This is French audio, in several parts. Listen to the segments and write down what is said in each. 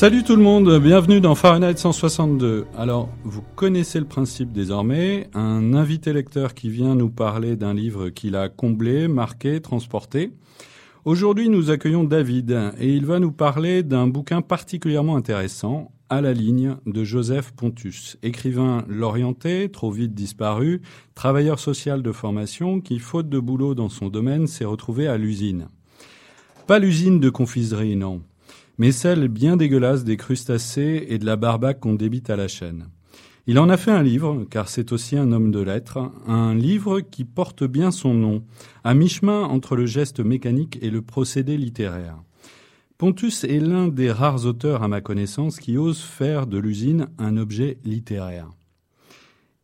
Salut tout le monde, bienvenue dans Fahrenheit 162. Alors, vous connaissez le principe désormais, un invité lecteur qui vient nous parler d'un livre qu'il a comblé, marqué, transporté. Aujourd'hui, nous accueillons David et il va nous parler d'un bouquin particulièrement intéressant, À la ligne de Joseph Pontus, écrivain l'orienté, trop vite disparu, travailleur social de formation qui, faute de boulot dans son domaine, s'est retrouvé à l'usine. Pas l'usine de confiserie, non mais celle bien dégueulasse des crustacés et de la barbaque qu'on débite à la chaîne. Il en a fait un livre, car c'est aussi un homme de lettres, un livre qui porte bien son nom, à mi-chemin entre le geste mécanique et le procédé littéraire. Pontus est l'un des rares auteurs, à ma connaissance, qui ose faire de l'usine un objet littéraire.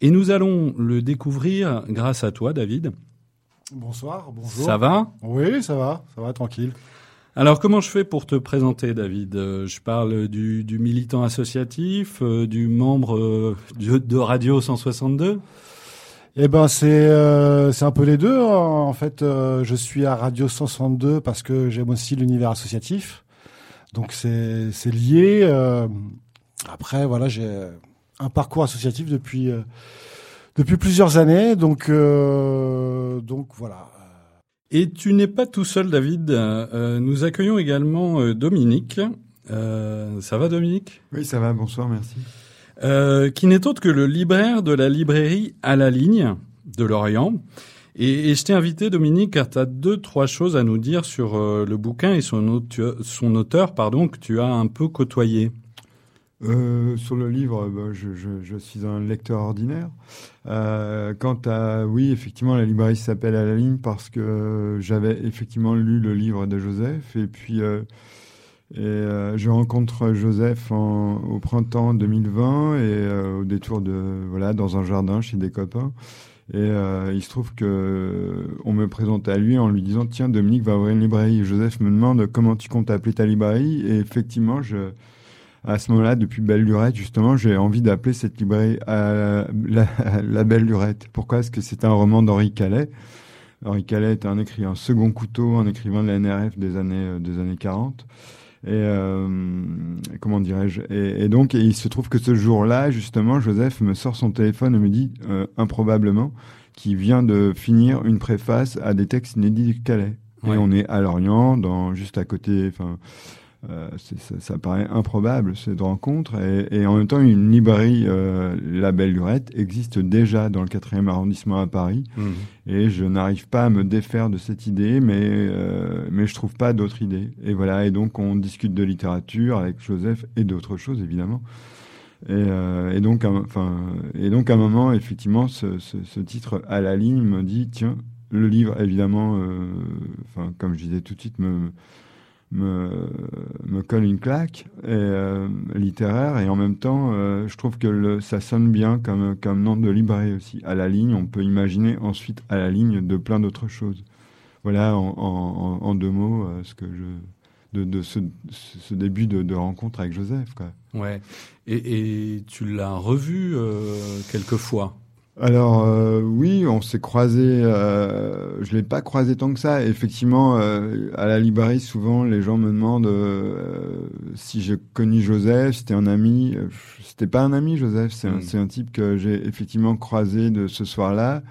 Et nous allons le découvrir grâce à toi, David. Bonsoir, bonjour. Ça va? Oui, ça va, ça va, tranquille. Alors, comment je fais pour te présenter, David? Euh, Je parle du, militant associatif, euh, du membre euh, de, Radio 162 eh ben c'est c'est un peu les deux. Hein. En fait, je suis à Radio 162 parce que j'aime aussi l'univers associatif. Donc c'est c'est lié. après voilà, j'ai un parcours associatif depuis depuis plusieurs années. Donc donc voilà. Et tu n'es pas tout seul, David. Euh, nous accueillons également euh, Dominique. Euh, ça va, Dominique? Oui, ça va. Bonsoir, merci. qui n'est autre que le libraire de la librairie à la ligne de Lorient. Et, je t'ai invité, Dominique, car tu as deux, trois choses à nous dire sur le bouquin et son, auteur, son auteur pardon, que tu as un peu côtoyé. Euh, sur le livre, bah, je, je, suis un lecteur ordinaire. Euh, quant à, oui, effectivement, la librairie s'appelle à la ligne parce que j'avais effectivement lu le livre de Joseph et puis euh, euh, je rencontre Joseph au printemps 2020 et euh, au détour de voilà dans un jardin chez des copains. Et euh, il se trouve que on me présente à lui en lui disant tiens Dominique va ouvrir une librairie. Joseph me demande comment tu comptes appeler ta librairie? Et effectivement je à ce moment-là, depuis Belle Lurette, justement, j'ai envie d'appeler cette librairie euh, la, Belle Lurette. Pourquoi? Parce que c'est un roman d'Henri Calais. Henri Calais est un écrivain second couteau, un écrivain de la NRF des années, euh, des années 40. Et euh, comment dirais-je? Et, donc, il se trouve que ce jour-là, justement, Joseph me sort son téléphone et me dit, improbablement, qu'il vient de finir une préface à des textes inédits de Calais. Et on est à Lorient, dans, juste à côté, enfin, euh, ça, paraît improbable cette rencontre et, en même temps une librairie euh, La Belle Lurette existe déjà dans le 4e arrondissement à Paris. Mmh. et je n'arrive pas à me défaire de cette idée mais euh, mais je trouve pas d'autre idée. Et voilà et donc on discute de littérature avec Joseph et d'autres choses évidemment. Et, euh, et donc enfin et donc à un moment effectivement ce, ce, ce, titre à la ligne me dit tiens le livre évidemment enfin comme je disais tout de suite me me, me colle une claque et, euh, littéraire et en même temps euh, je trouve que ça sonne bien comme, comme nom de librairie aussi. À la ligne, on peut imaginer ensuite à la ligne de plein d'autres choses. Voilà en, deux mots euh, ce que je de, de ce, début de, rencontre avec Joseph. Ouais. Et, et tu l'as revu quelques fois alors euh, oui, on s'est croisé. Euh, je l'ai pas croisé tant que ça. Effectivement, euh, à la librairie, souvent les gens me demandent euh, si j'ai connu Joseph. C'était un ami. C'était pas un ami, Joseph. C'est un, hmm. un, type que j'ai effectivement croisé de ce soir-là.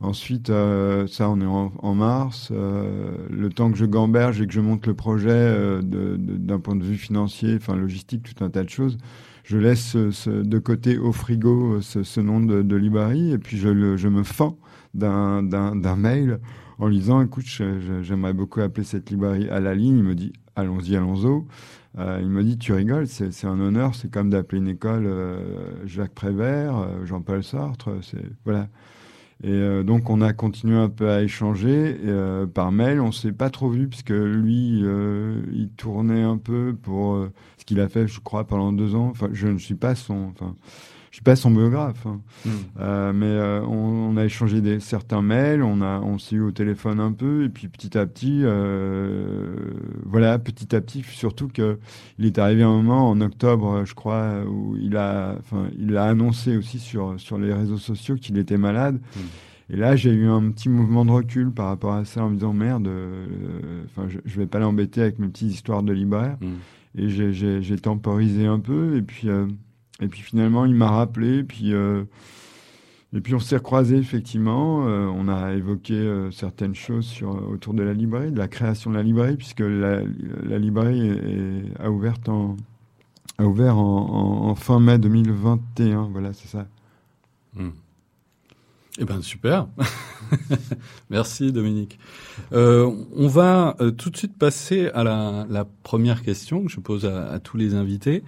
Ensuite, ça, on est en, en mars. le temps que je gamberge et que je monte le projet d'un point de vue financier, enfin logistique, tout un tas de choses je laisse de côté au frigo ce, nom de, de et puis je, me fends d'un mail en lui disant écoute j'aimerais beaucoup appeler cette librairie à la ligne. Il me dit allons-y allons-y. Euh, il me dit tu rigoles c'est un honneur c'est comme d'appeler une école euh, Jacques Prévert euh, Jean-Paul Sartre c'est voilà et euh, donc on a continué un peu à échanger euh, par mail. On s'est pas trop vu puisque lui, euh, il tournait un peu pour ce qu'il a fait, je crois, pendant deux ans. Enfin, je ne suis pas son. Enfin, je suis pas son biographe, hein. Hmm. euh, mais euh, on, on, a échangé des, certains mails, on a, on s'est eu au téléphone un peu, et puis petit à petit, euh, voilà, petit à petit, surtout que il est arrivé un moment en octobre, je crois, où il a, enfin, il a annoncé aussi sur sur les réseaux sociaux qu'il était malade. Hmm. Et là, j'ai eu un petit mouvement de recul par rapport à ça en me disant merde, euh, enfin, je, je vais pas l'embêter avec mes petites histoires de libraire. Hmm. et j'ai temporisé un peu. Et puis, et puis finalement, il m'a rappelé. Puis, et puis on s'est recroisés effectivement. on a évoqué certaines choses sur, autour de la librairie, de la création de la librairie, puisque la, la librairie est, a ouvert en, a ouvert en, en, fin mai 2021. Voilà, c'est ça. Hmm. Eh ben super. Merci Dominique. Euh, on va euh, tout de suite passer à la, la, première question que je pose à tous les invités,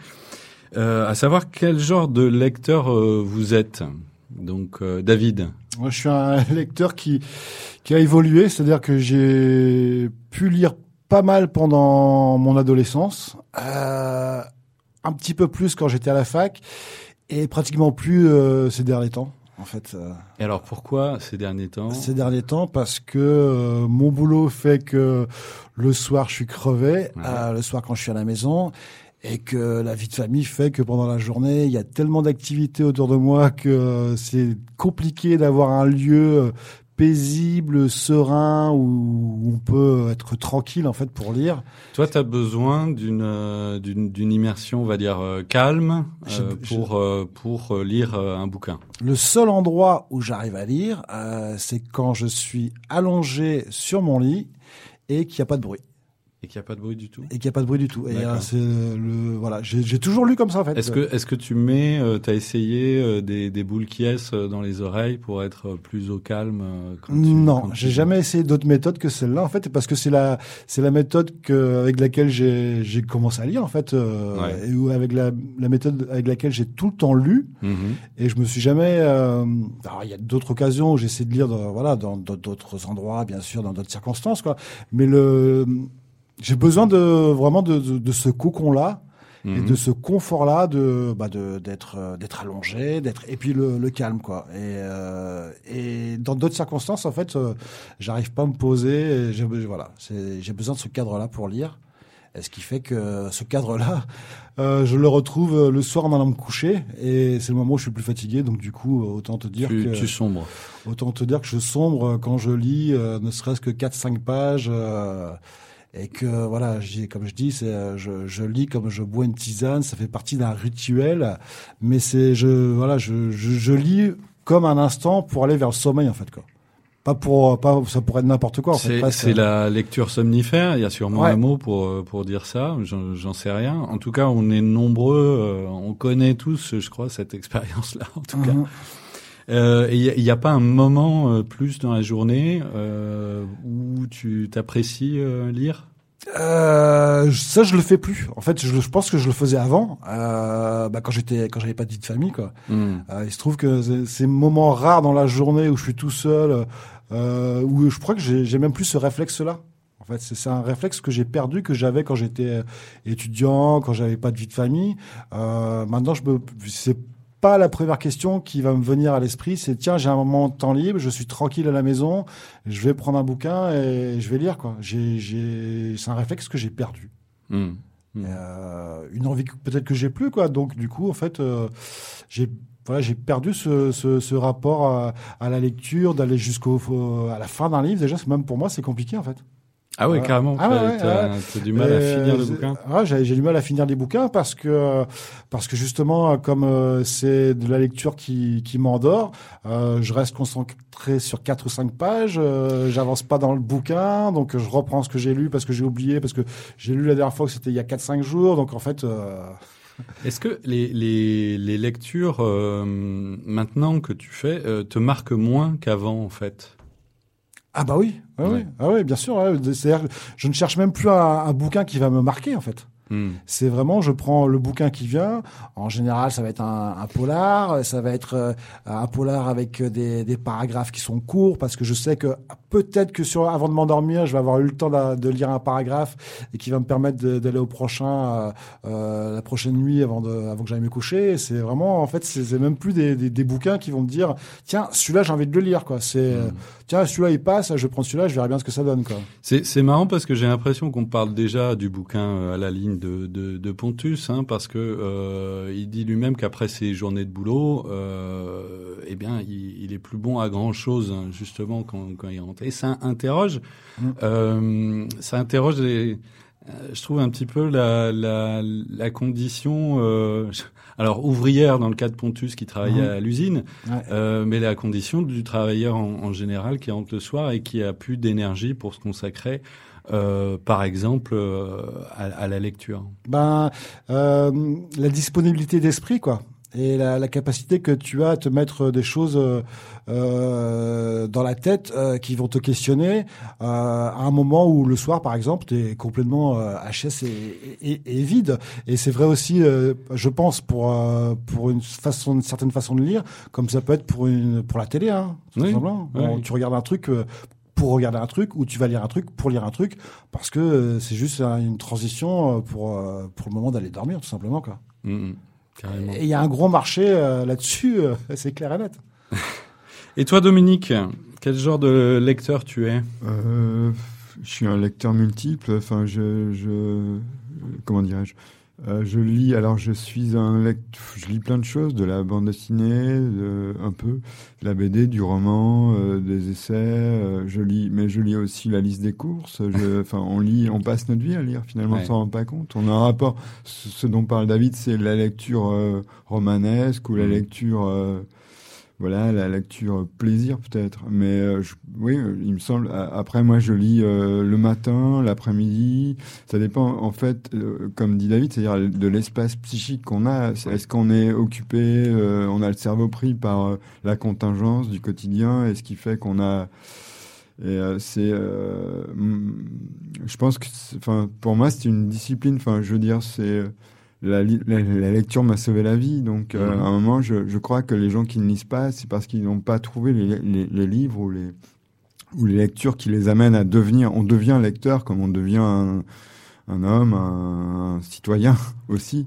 euh, à savoir quel genre de lecteur euh, vous êtes. Donc euh, David. Moi, je suis un lecteur qui qui a évolué, c'est-à-dire que j'ai pu lire pas mal pendant mon adolescence, un petit peu plus quand j'étais à la fac et pratiquement plus ces derniers temps en fait. Euh, Et alors pourquoi ces derniers temps? Ces derniers temps parce que euh, mon boulot fait que le soir je suis crevé, euh, le soir quand je suis à la maison, et que la vie de famille fait que pendant la journée il y a tellement d'activités autour de moi que c'est compliqué d'avoir un lieu paisible, serein, où on peut être tranquille en fait pour lire. Toi, tu as besoin d'une euh, d'une immersion, on va dire euh, calme, euh, pour pour lire un bouquin. Le seul endroit où j'arrive à lire, c'est quand je suis allongé sur mon lit et qu'il n'y a pas de bruit. Et qu'il n'y a pas de bruit du tout. Et qu'il n'y a pas de bruit du tout. Et euh, c'est le voilà, j'ai toujours lu comme ça en fait. Est-ce que est-ce que tu mets, euh, tu as essayé euh, des, des boules qui euh, dans les oreilles pour être plus au calme quand Non, j'ai jamais essayé d'autres méthodes que celle-là en fait, parce que c'est la c'est la méthode que avec laquelle j'ai j'ai commencé à lire en fait, et ou avec la la méthode avec laquelle j'ai tout le temps lu. Mm-hmm. Et je me suis jamais. alors il y a d'autres occasions où j'essaie de lire, voilà, dans d'autres endroits, bien sûr, dans d'autres circonstances quoi. Mais le j'ai besoin de vraiment de, de, de ce cocon là et mhm. de ce confort là de bah de d'être euh, d'être allongé d'être et puis le, le calme quoi. Et euh, et dans d'autres circonstances en fait euh, j'arrive pas à me poser j'ai voilà c'est j'ai besoin de ce cadre là pour lire. Et ce qui fait que ce cadre là euh, je le retrouve le soir en allant me coucher et c'est le moment où je suis plus fatigué. Donc du coup autant te dire tu, que tu sombres. autant te dire que je sombre quand je lis ne serait-ce que 4 5 pages et que voilà, comme je dis, c'est euh, je, je, lis comme je bois une tisane, ça fait partie d'un rituel, mais c'est je voilà, je, je, je, lis comme un instant pour aller vers le sommeil en fait quoi. Pas pour pas ça pourrait être n'importe quoi. C'est la lecture somnifère. Il y a sûrement un mot pour pour dire ça. J'en sais rien. En tout cas, on est nombreux. Euh, on connaît tous, je crois, cette expérience-là. En tout cas. Euh, il n'y a, pas un moment euh, plus dans la journée euh, où tu t'apprécies euh, lire? Euh, ça je le fais plus. En fait, je, je pense que je le faisais avant, euh, bah, quand j'étais, quand j'avais pas de vie de famille, quoi. Hmm. Euh, il se trouve que ces moments rares dans la journée où je suis tout seul, euh, où je crois que j'ai même plus ce réflexe-là. En fait, c'est un réflexe que j'ai perdu, que j'avais quand j'étais étudiant, quand j'avais pas de vie de famille. Euh, maintenant, je me, c'est pas la première question qui va me venir à l'esprit, c'est tiens, j'ai un moment de temps libre, je suis tranquille à la maison, je vais prendre un bouquin et je vais lire quoi. J'ai, j'ai, c'est un réflexe que j'ai perdu. Mmh. Mmh. Euh, une envie peut-être que j'ai plus quoi. Donc du coup, en fait, euh, j'ai voilà, j'ai perdu ce, ce, ce rapport à, à, la lecture, d'aller jusqu'au à la fin d'un livre. Déjà, même pour moi, c'est compliqué en fait. Ah oui, carrément. Ah ouais, t'as, du mal à finir le bouquin. Ah, j'ai, j'ai du mal à finir les bouquins parce que parce que justement, comme euh, c'est de la lecture qui qui m'endort, euh, je reste concentré sur quatre ou cinq pages. Euh, j'avance pas dans le bouquin, donc je reprends ce que j'ai lu parce que j'ai oublié parce que j'ai lu la dernière fois que c'était il y a quatre cinq jours. Donc en fait. Euh, Est-ce que les, les, les lectures euh, maintenant que tu fais te marquent moins qu'avant en fait? Ah bah oui, ah oui, ah oui, bien sûr. C'est-à-dire, je ne cherche même plus un, un, bouquin qui va me marquer en fait. Hmm. C'est vraiment, je prends le bouquin qui vient. En général, ça va être un, un polar, ça va être euh, un polar avec des, des, paragraphes qui sont courts parce que je sais que peut-être que sur avant de m'endormir, je vais avoir eu le temps de, de, lire un paragraphe et qui va me permettre d'aller au prochain euh, euh, la prochaine nuit avant de avant que j'aille me coucher. C'est vraiment, en fait, c'est même plus des, des, des, bouquins qui vont me dire tiens celui-là j'ai envie de le lire quoi. C'est hmm. tiens celui-là il passe, je prends celui-là, je verrai bien ce que ça donne quoi. C'est marrant parce que j'ai l'impression qu'on parle déjà du bouquin à la ligne de, de, de Pontus, hein, parce que euh, il dit lui-même qu'après ses journées de boulot, euh, eh bien, il, il, est plus bon à grand chose hein, justement quand, quand il rentre. Et ça interroge, mm. euh, ça interroge des, je trouve un petit peu la, la, la condition, euh, alors ouvrière dans le cas de Pontus qui travaillait Mhm. à l'usine, Ouais. euh, mais la condition du travailleur en, en général qui rentre le soir et qui a plus d'énergie pour se consacrer, euh, par exemple, euh, à, à la lecture. Ben, euh, la disponibilité d'esprit, quoi. Et la, la capacité que tu as à te mettre des choses euh, dans la tête euh, qui vont te questionner euh, à un moment où le soir, par exemple, tu es complètement HS et, et, et vide. Et c'est vrai aussi, je pense, pour pour une façon, une certaine façon de lire, comme ça peut être pour une pour la télé, hein, tout Oui, simplement. oui. Bon, tu regardes un truc. Pour regarder un truc ou tu vas lire un truc pour lire un truc parce que euh, c'est juste une transition euh, pour euh, pour le moment d'aller dormir tout simplement quoi. Mhm. Carrément. Et il y a un gros marché euh, là-dessus, euh, c'est clair et net. Et toi, Dominique, quel genre de lecteur tu es? Euh, je suis un lecteur multiple. Enfin, je, je comment dirais-je? Euh, Je lis. Alors, je suis un lecteur. Je lis plein de choses, de la bande dessinée, de, un peu, de la BD, du roman, euh, des essais. euh, je lis, mais je lis aussi la liste des courses. Enfin, on lit, on passe notre vie à lire. Finalement, Ouais. on s'en rend pas compte. On a un rapport. Ce, ce dont parle David, c'est la lecture euh, romanesque ou la Mhm. lecture. Euh, voilà, la lecture plaisir peut-être. Mais euh, je- oui, euh, il me semble. Après, moi, je lis euh, le matin, l'après-midi. Ça dépend, en fait, euh, comme dit David, c'est-à-dire de l'espace psychique qu'on a. Est-ce qu'on est occupé, euh, on a le cerveau pris par euh, la contingence du quotidien, et ce qui fait qu'on a. Et euh, c'est, euh, je pense que, enfin, pour moi, c'est une discipline. Enfin, je veux dire, c'est euh, la, la, la lecture m'a sauvé la vie. Donc, euh, Mhm. à un moment, je, je crois que les gens qui ne lisent pas, c'est parce qu'ils n'ont pas trouvé les, les, les livres ou les, ou les lectures qui les amènent à devenir. On devient lecteur comme on devient un, un homme, un, un citoyen aussi.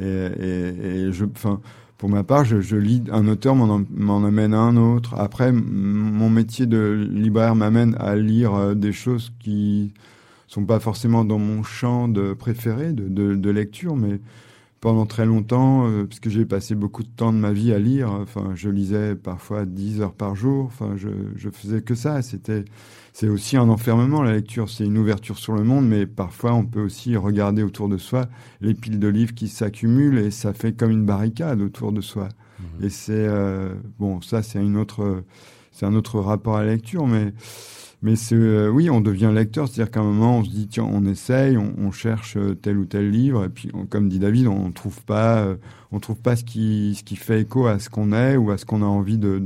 Et, et, et je, enfin, pour ma part, je, je lis un auteur m'en am- m'en amène à un autre. Après, mon métier de libraire m'amène à lire euh, des choses qui sont pas forcément dans mon champ de préféré de, de, de lecture, mais pendant très longtemps, euh, parce que j'ai passé beaucoup de temps de ma vie à lire. Enfin, je lisais parfois 10 heures par jour. Enfin, je, je faisais que ça. C'était, c'est aussi un enfermement, la lecture. C'est une ouverture sur le monde, mais parfois on peut aussi regarder autour de soi les piles de livres qui s'accumulent et ça fait comme une barricade autour de soi. Et c'est, euh, bon, ça, c'est une autre, c'est un autre rapport à la lecture, mais, mais euh, oui, on devient lecteur. C'est-à-dire qu'à un moment, on se dit, tiens, on essaye, on, on cherche euh, tel ou tel livre, et puis, comme dit David, on trouve pas, euh, on trouve pas ce qui, ce qui fait écho à ce qu'on est ou à ce qu'on a envie de,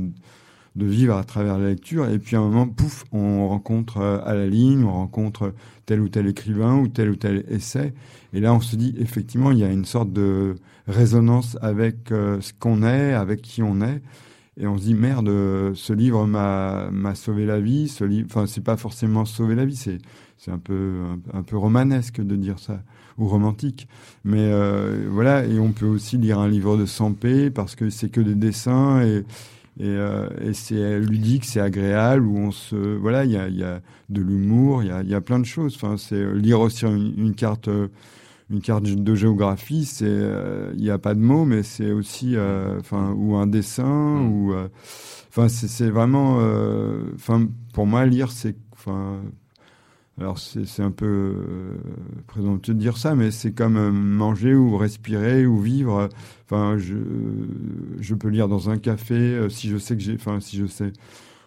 de vivre à travers la lecture. Et puis à un moment, pouf, on rencontre euh, à la ligne, on rencontre tel ou tel écrivain ou tel ou tel essai. Et là, on se dit, effectivement, il y a une sorte de résonance avec euh, ce qu'on est, avec qui on est. Et on se dit, merde, euh, ce livre m'a m'a sauvé la vie. Ce livre, enfin, c'est pas forcément sauver la vie, c'est c'est un peu un, peu romanesque de dire ça ou romantique. Mais euh, voilà, et on peut aussi lire un livre de Sampé parce que c'est que des dessins et et, euh, et c'est ludique, c'est agréable où on se voilà, il y a il y a de l'humour, il y a il y a plein de choses. Enfin, c'est lire aussi une, une carte euh, une carte de géographie, c'est euh, il n'y a pas de mots, mais c'est aussi euh, enfin ou un dessin Mm. ou euh, enfin c'est c'est vraiment euh, enfin pour moi lire c'est enfin alors c'est un peu euh, présomptueux de dire ça, mais c'est comme euh, manger ou respirer ou vivre. Enfin, je je peux lire dans un café euh, si je sais que j'ai, enfin si je sais,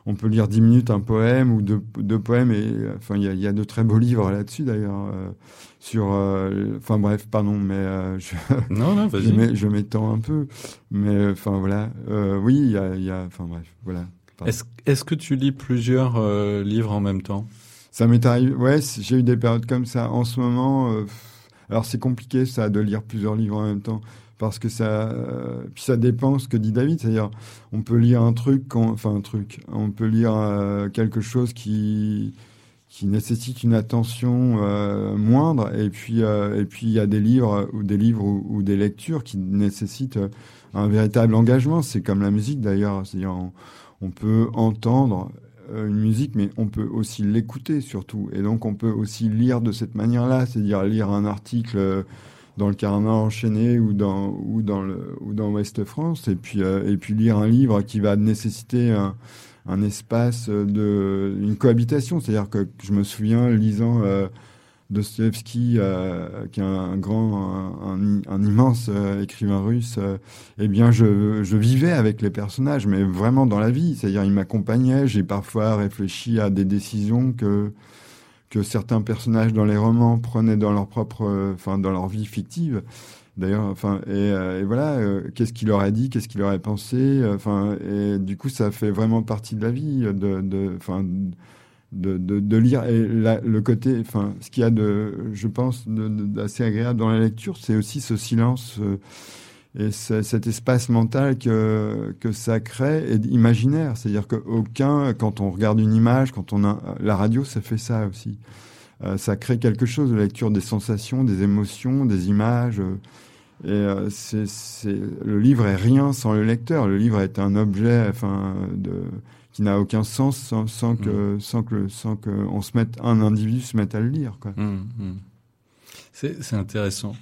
on peut lire dix minutes un poème ou deux, deux poèmes et enfin il y a, il y a de très beaux livres là-dessus d'ailleurs euh, sur, euh, enfin bref pardon mais euh, je, Non, non, je vas-y. m'é- je m'étends un peu, mais enfin voilà, oui il y a, enfin bref voilà. Est-ce est-ce que tu lis plusieurs livres en même temps? Ça m'est arrivé, ouais, j'ai eu des périodes comme ça. En ce moment, alors c'est compliqué ça de lire plusieurs livres en même temps parce que ça, euh, puis ça dépend ce que dit David, c'est-à-dire on peut lire un truc, enfin un truc, on peut lire euh, quelque chose qui qui nécessite une attention euh, moindre et puis et puis il y a des livres ou des livres ou, des lectures qui nécessitent un véritable engagement. C'est comme la musique d'ailleurs, c'est-à-dire on, peut entendre une musique, mais on peut aussi l'écouter surtout. Et donc on peut aussi lire de cette manière-là, c'est-à-dire lire un article dans le Carnat enchaîné ou dans ou dans le ou dans Ouest France, et puis euh, et puis lire un livre qui va nécessiter un, un espace de une cohabitation. C'est-à-dire que je me souviens lisant euh, Dostoevsky, euh, qui est un grand, un, immense euh, écrivain russe, euh, eh bien, je, je, vivais avec les personnages, mais vraiment dans la vie. C'est-à-dire, il m'accompagnait. J'ai parfois réfléchi à des décisions que que certains personnages dans les romans prenaient dans leur propre, enfin, dans leur vie fictive. D'ailleurs, enfin, et, et voilà, qu'est-ce qu'il aurait dit, qu'est-ce qu'il aurait pensé, enfin, et du coup, ça fait vraiment partie de la vie, de, enfin. De, de, de, lire. Et le côté, enfin, ce qu'il y a de, je pense, d'assez agréable dans la lecture, c'est aussi ce silence euh, et cet espace mental que, que ça crée et imaginaire. C'est-à-dire qu'aucun, quand on regarde une image, quand on a la radio, ça fait ça aussi. Euh, ça crée quelque chose de lecture des sensations, des émotions, des images. et euh, c'est, le livre est rien sans le lecteur. Le livre est un objet, enfin, de qui n'a aucun sens sans, sans que mm. sans que sans que on se mette un individu se mette à le lire quoi. Mm, mm. C'est intéressant.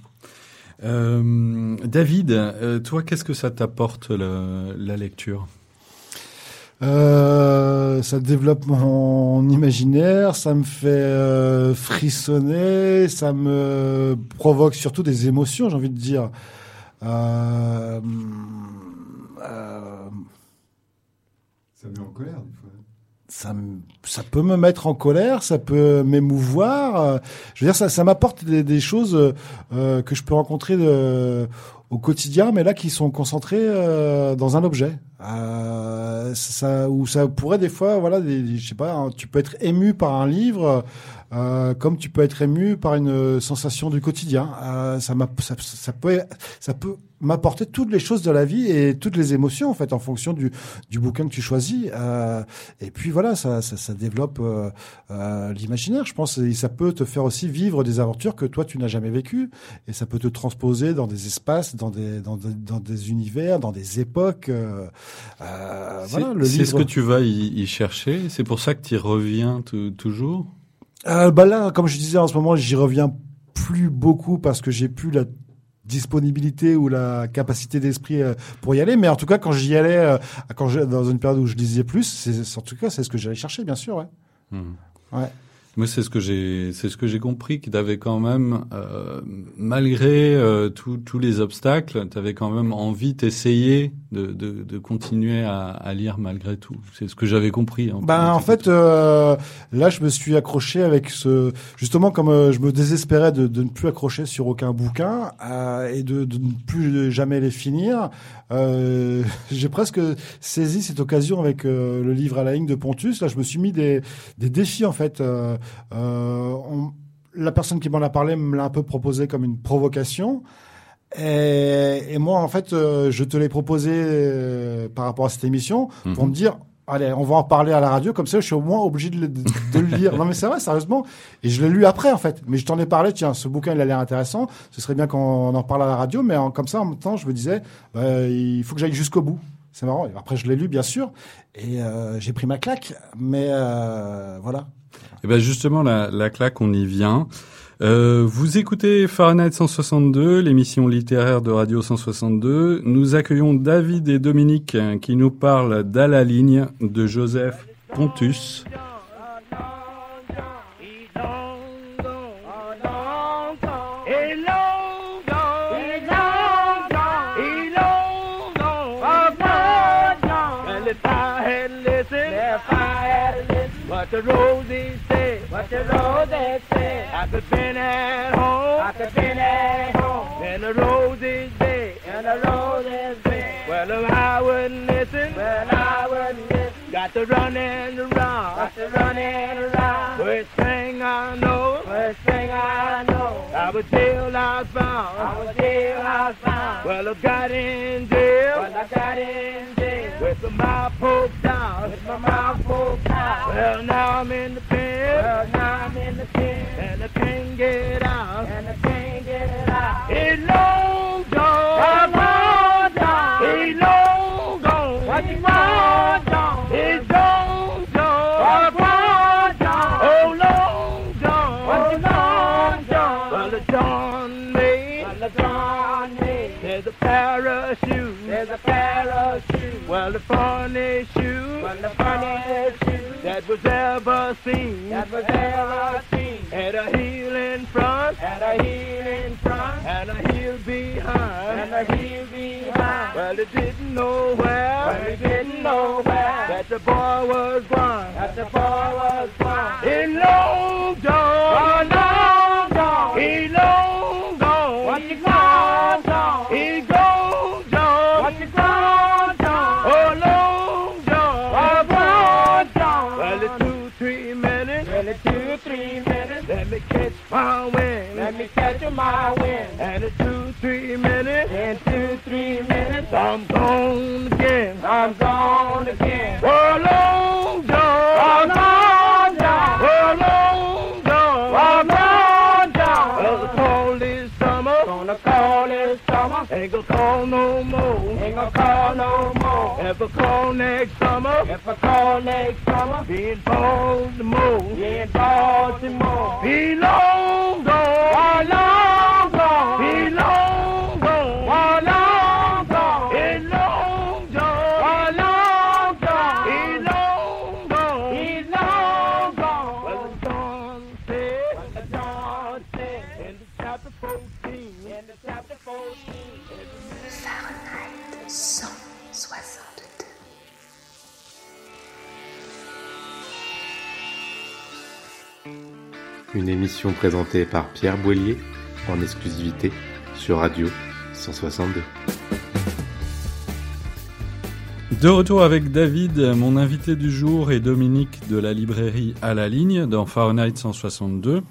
Euh, David, euh, toi, qu'est-ce que ça t'apporte la, la, lecture? Euh, ça développe mon imaginaire, ça me fait euh, frissonner, ça me provoque surtout des émotions, j'ai envie de dire. Euh, ça met en colère des fois. Ça, ça peut me mettre en colère, ça peut m'émouvoir. Je veux dire, ça, ça m'apporte des, des, choses euh, que je peux rencontrer de, au quotidien, mais là qui sont concentrées euh, dans un objet. Euh, ça, ou ça pourrait des fois, voilà, des, je sais pas, hein, tu peux être ému par un livre euh, comme tu peux être ému par une sensation du quotidien. Euh, ça, ça, ça, peut, ça peut m'apporter toutes les choses de la vie et toutes les émotions en fait en fonction du, du bouquin que tu choisis. Euh, et puis voilà, ça, ça, ça développe euh, euh, l'imaginaire, je pense. Et ça peut te faire aussi vivre des aventures que toi tu n'as jamais vécues. Et ça peut te transposer dans des espaces, dans des, dans des, dans des univers, dans des époques. Euh, voilà, c'est ce que tu vas y, y chercher. C'est pour ça que tu y reviens toujours? Euh, bah là, comme je disais en ce moment, j'y reviens plus beaucoup parce que j'ai plus la disponibilité ou la capacité d'esprit euh, pour y aller. Mais en tout cas, quand j'y allais, euh, quand dans une période où je lisais plus, c'est en tout cas c'est ce que j'allais chercher, bien sûr. Ouais. Mmh. ouais. Moi, c'est ce que j'ai, c'est ce que j'ai compris, que tu avais quand même, euh, malgré euh, tous les obstacles, tu avais quand même envie d'essayer de, de, de, continuer à, à, lire malgré tout. C'est ce que j'avais compris. Hein, ben, en fait, euh, là, je me suis accroché avec ce, justement, comme euh, je me désespérais de, de, ne plus accrocher sur aucun bouquin euh, et de, de, ne plus jamais les finir. Euh, j'ai presque saisi cette occasion avec le livre à la ligne de Pontus. Là, je me suis mis des, des défis en fait. Euh, on, la personne qui m'en a parlé me l'a un peu proposé comme une provocation. Et, et moi, en fait, euh, je te l'ai proposé euh, par rapport à cette émission pour mhm. me dire, allez, on va en parler à la radio, comme ça, je suis au moins obligé de, de, de le lire. non, mais c'est vrai, sérieusement. Et je l'ai lu après, en fait. Mais je t'en ai parlé, tiens, ce bouquin, il a l'air intéressant. Ce serait bien qu'on en parle à la radio, mais en, comme ça, en même temps, je me disais, bah, il faut que j'aille jusqu'au bout. C'est marrant. après, je l'ai lu, bien sûr, et euh, j'ai pris ma claque. Mais euh, voilà. Et eh ben justement, la, la claque, on y vient. Euh, vous écoutez Fahrenheit 162, l'émission littéraire de Radio 162. Nous accueillons David et Dominique qui nous parlent d'À la ligne de Joseph Pontus. I could at home. And the roses say and the roses say. Well, if I wouldn't listen, well I wouldn't listen. Got to run and around. Got to run and around. First thing I know. First thing I know. I was jail I found. I was jail I found. Well, I got in jail. Well, I got in jail. With my mouth poked out. With my mouth poked out. Well, now I'm in the pen. Well, now I'm in the pen. And I can't get out. And I can't get out. It's long gone. It's long gone. It's long gone. What you want? It's long gone. Parachute. There's a parachute. Well, the funniest shoe. Well, the funny shoe. That was ever seen. That was ever seen. At a healing a heel in front, and a heel behind, and a heel behind. Well, he didn't know where, well, he didn't know where, that the boy was blind, that the boy was blind. He long I'm gone again. Long gone, long gone, long gone, long gone. Well, the call this summer, gonna call this summer, ain't gonna call no more, ain't gonna call no more. If I call next summer, if I call next summer, be in Baltimore, be in Baltimore, be long gone, émission présentée par Pierre Boillier en exclusivité sur Radio 162. De retour avec David, mon invité du jour et Dominique de la librairie à la ligne dans Fahrenheit 162.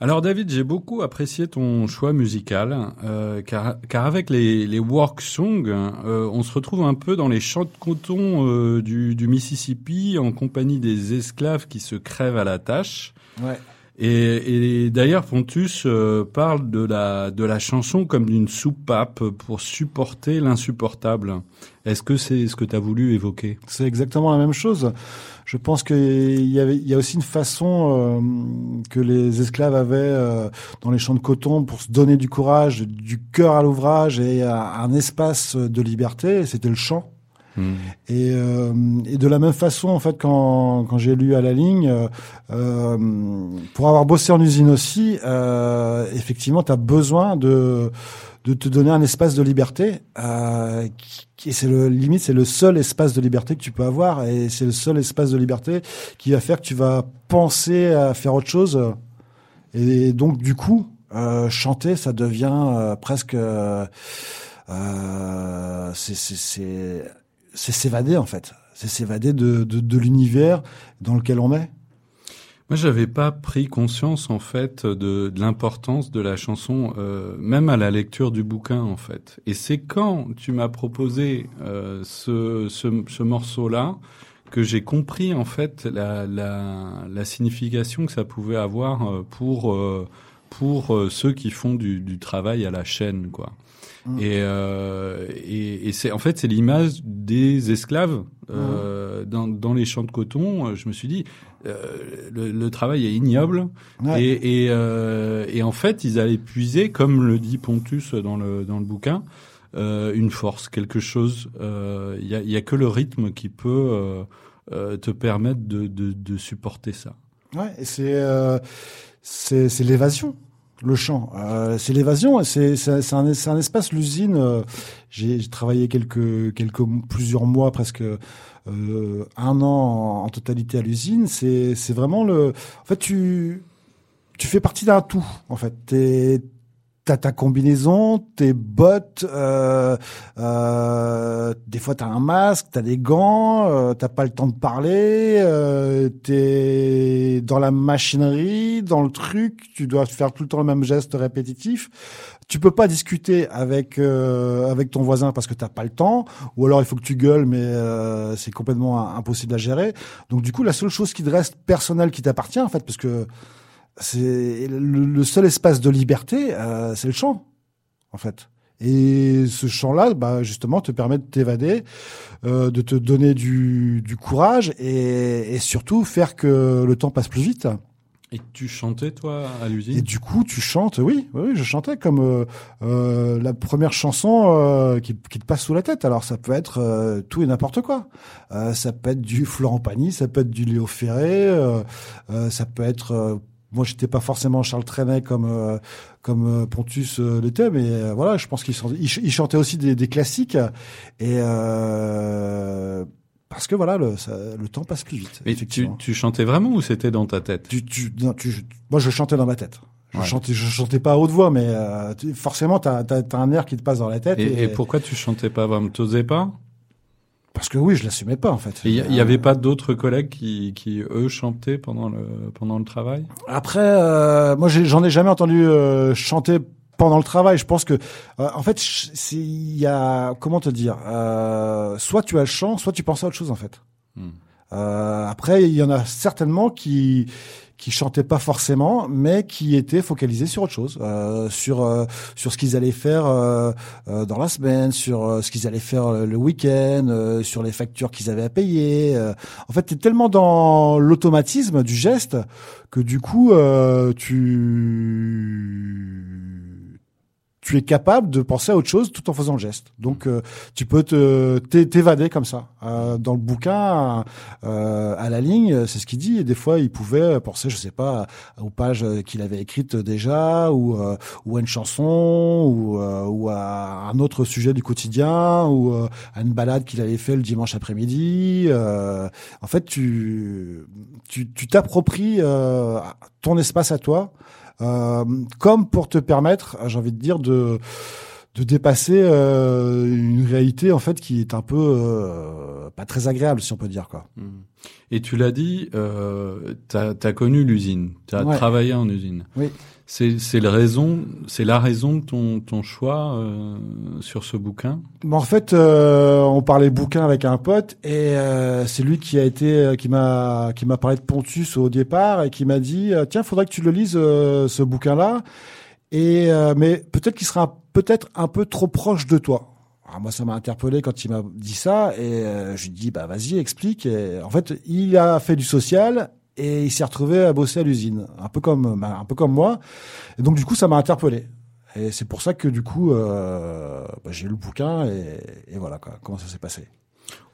Alors David, j'ai beaucoup apprécié ton choix musical, euh, car, car avec les, les work songs, euh, on se retrouve un peu dans les champs de coton euh, du, du Mississippi en compagnie des esclaves qui se crèvent à la tâche. Ouais. Et, et d'ailleurs, Pontus euh, parle de la, de la chanson comme d'une soupape pour supporter l'insupportable. Est-ce que c'est ce que tu as voulu évoquer? C'est exactement la même chose. Je pense qu'il y avait, il y a aussi une façon euh, que les esclaves avaient euh, dans les champs de coton pour se donner du courage, du cœur à l'ouvrage et à un espace de liberté. C'était le chant. Et, euh, de la même façon, en fait, quand, quand j'ai lu à la ligne, euh, euh, pour avoir bossé en usine aussi, euh, effectivement, tu as besoin de de te donner un espace de liberté euh, qui- c'est le limite c'est le seul espace de liberté que tu peux avoir et c'est le seul espace de liberté qui va faire que tu vas penser à faire autre chose. Et donc du coup euh, chanter ça devient euh, presque euh, euh, c'est c'est s'évader en fait c'est s'évader de, de, de l'univers dans lequel on est Moi, j'avais pas pris conscience en fait de, de l'importance de la chanson, euh, même à la lecture du bouquin en fait. Et c'est quand tu m'as proposé euh, ce, ce, ce morceau-là que j'ai compris en fait la, la, la signification que ça pouvait avoir euh, pour euh, pour euh, ceux qui font du, du travail à la chaîne, quoi. Et, euh, et, et c'est en fait c'est l'image des esclaves euh, dans, dans les champs de coton. Je me suis dit euh, le, le travail est ignoble Ouais. et, et, euh, et en fait ils allaient puiser, comme le dit Pontus dans le dans le bouquin, euh, une force, quelque chose. Euh, Il y, a, y a que le rythme qui peut euh, euh, te permettre de, de, de supporter ça. Ouais, et c'est euh, c'est c'est l'évasion, le chant. Euh, c'est l'évasion. C'est c'est un un espace l'usine. euh, j'ai j'ai travaillé quelques quelques plusieurs mois presque. Euh, un an en, en totalité à l'usine, c'est c'est vraiment le. En fait, tu tu fais partie d'un tout. En fait, t'es T'as ta combinaison, tes bottes, euh, euh, des fois t'as un masque, t'as des gants, euh, t'as pas le temps de parler, euh, t'es dans la machinerie, dans le truc, tu dois faire tout le temps le même geste répétitif. Tu peux pas discuter avec euh, avec ton voisin parce que t'as pas le temps, ou alors il faut que tu gueules, mais euh, c'est complètement impossible à gérer. Donc du coup, la seule chose qui te reste personnelle qui t'appartient en fait, parce que c'est le, le seul espace de liberté, euh, c'est le chant, en fait. Et ce chant-là, bah, justement, te permet de t'évader, euh, de te donner du, du courage et, et surtout faire que le temps passe plus vite. Et tu chantais toi à Et l'usine du coup, tu chantes, oui, oui, je chantais comme euh, euh, la première chanson euh, qui, qui te passe sous la tête. Alors ça peut être euh, tout et n'importe quoi. Euh, ça peut être du Florent Pagny, ça peut être du Léo Ferré, ça peut être euh, moi, j'étais pas forcément Charles Trenet comme euh, comme euh, Pontus euh, l'était, mais euh, voilà, je pense qu'il il ch- il chantait aussi des, des classiques et euh, parce que voilà, le, ça- le temps passe plus vite. Mais tu, effectivement. tu chantais vraiment ou c'était dans ta tête? Tu, tu, non, tu- moi, je chantais dans ma tête. Je Ouais. chantais, je chantais pas à haute voix, mais euh, tu- forcément, t'as as, un air qui te passe dans la tête. et, et pourquoi tu chantais pas? Vraiment T'osais pas? Parce que oui, je l'assumais pas en fait. Il y, il y avait pas d'autres collègues qui, qui eux chantaient pendant le pendant le travail? Après, euh, moi, j'en ai jamais entendu euh, chanter pendant le travail. Je pense que, euh, en fait, il y a comment te dire. Euh, soit tu as le chant, soit tu penses à autre chose en fait. Hmm. Euh, après, il y en a certainement qui qui chantaient pas forcément, mais qui étaient focalisés sur autre chose, euh, sur euh, sur ce qu'ils allaient faire euh, euh, dans la semaine, sur euh, ce qu'ils allaient faire le week-end, sur les factures qu'ils avaient à payer. En fait, t'es tellement dans l'automatisme du geste que du coup, tu tu es capable de penser à autre chose tout en faisant le geste. Donc, euh, tu peux te t'é- t'évader comme ça. Euh, dans le bouquin, euh, à la ligne, c'est ce qu'il dit. Et des fois, il pouvait penser, je sais pas, aux pages qu'il avait écrites déjà, ou euh, ou à une chanson, ou euh, ou à un autre sujet du quotidien, ou euh, à une balade qu'il avait fait le dimanche après-midi. En fait, tu tu t'appropries ton espace à toi, comme pour te permettre, j'ai envie de dire, de de dépasser euh, une réalité en fait qui est un peu euh, pas très agréable si on peut dire quoi. Hmm. Et tu l'as dit, euh, t'as as connu l'usine, t'as Ouais. travaillé en usine. Oui. C'est le raison, c'est la raison de ton ton choix euh, sur ce bouquin? Mais en fait, euh, on parlait bouquin avec un pote et euh, c'est lui qui a été qui m'a qui m'a parlé de Pontus au départ et qui m'a dit euh, tiens, faudrait que tu le lises euh, ce bouquin-là et euh, mais peut-être qu'il sera peut-être un peu trop proche de toi. Alors moi, ça m'a interpellé quand il m'a dit ça et euh, je lui dis bah vas-y, explique. Et en fait, il a fait du social et il s'est retrouvé à bosser à l'usine, un peu comme bah, un peu comme moi. Et donc du coup, ça m'a interpellé. Et c'est pour ça que du coup, euh, bah, j'ai lu le bouquin et, et voilà quoi, comment ça s'est passé.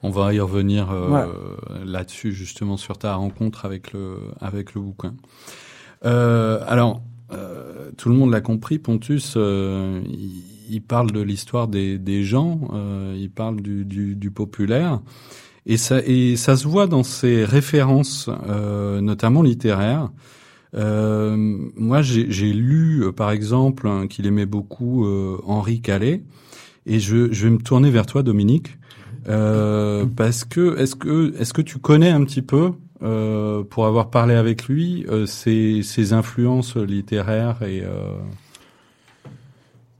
On va y revenir euh, Ouais. là-dessus justement sur ta rencontre avec le avec le bouquin. Euh, alors euh, tout le monde l'a compris, Pontus, euh, il, il parle de l'histoire des, des gens, euh, il parle du, du, du populaire, et ça et ça se voit dans ses références, euh, notamment littéraires. Euh, moi, j'ai lu, euh, par exemple, qu'il aimait beaucoup euh, Henri Calais, et je, je vais me tourner vers toi, Dominique, euh, parce que est-ce que est-ce que tu connais un petit peu, euh, pour avoir parlé avec lui, ses, ses influences littéraires et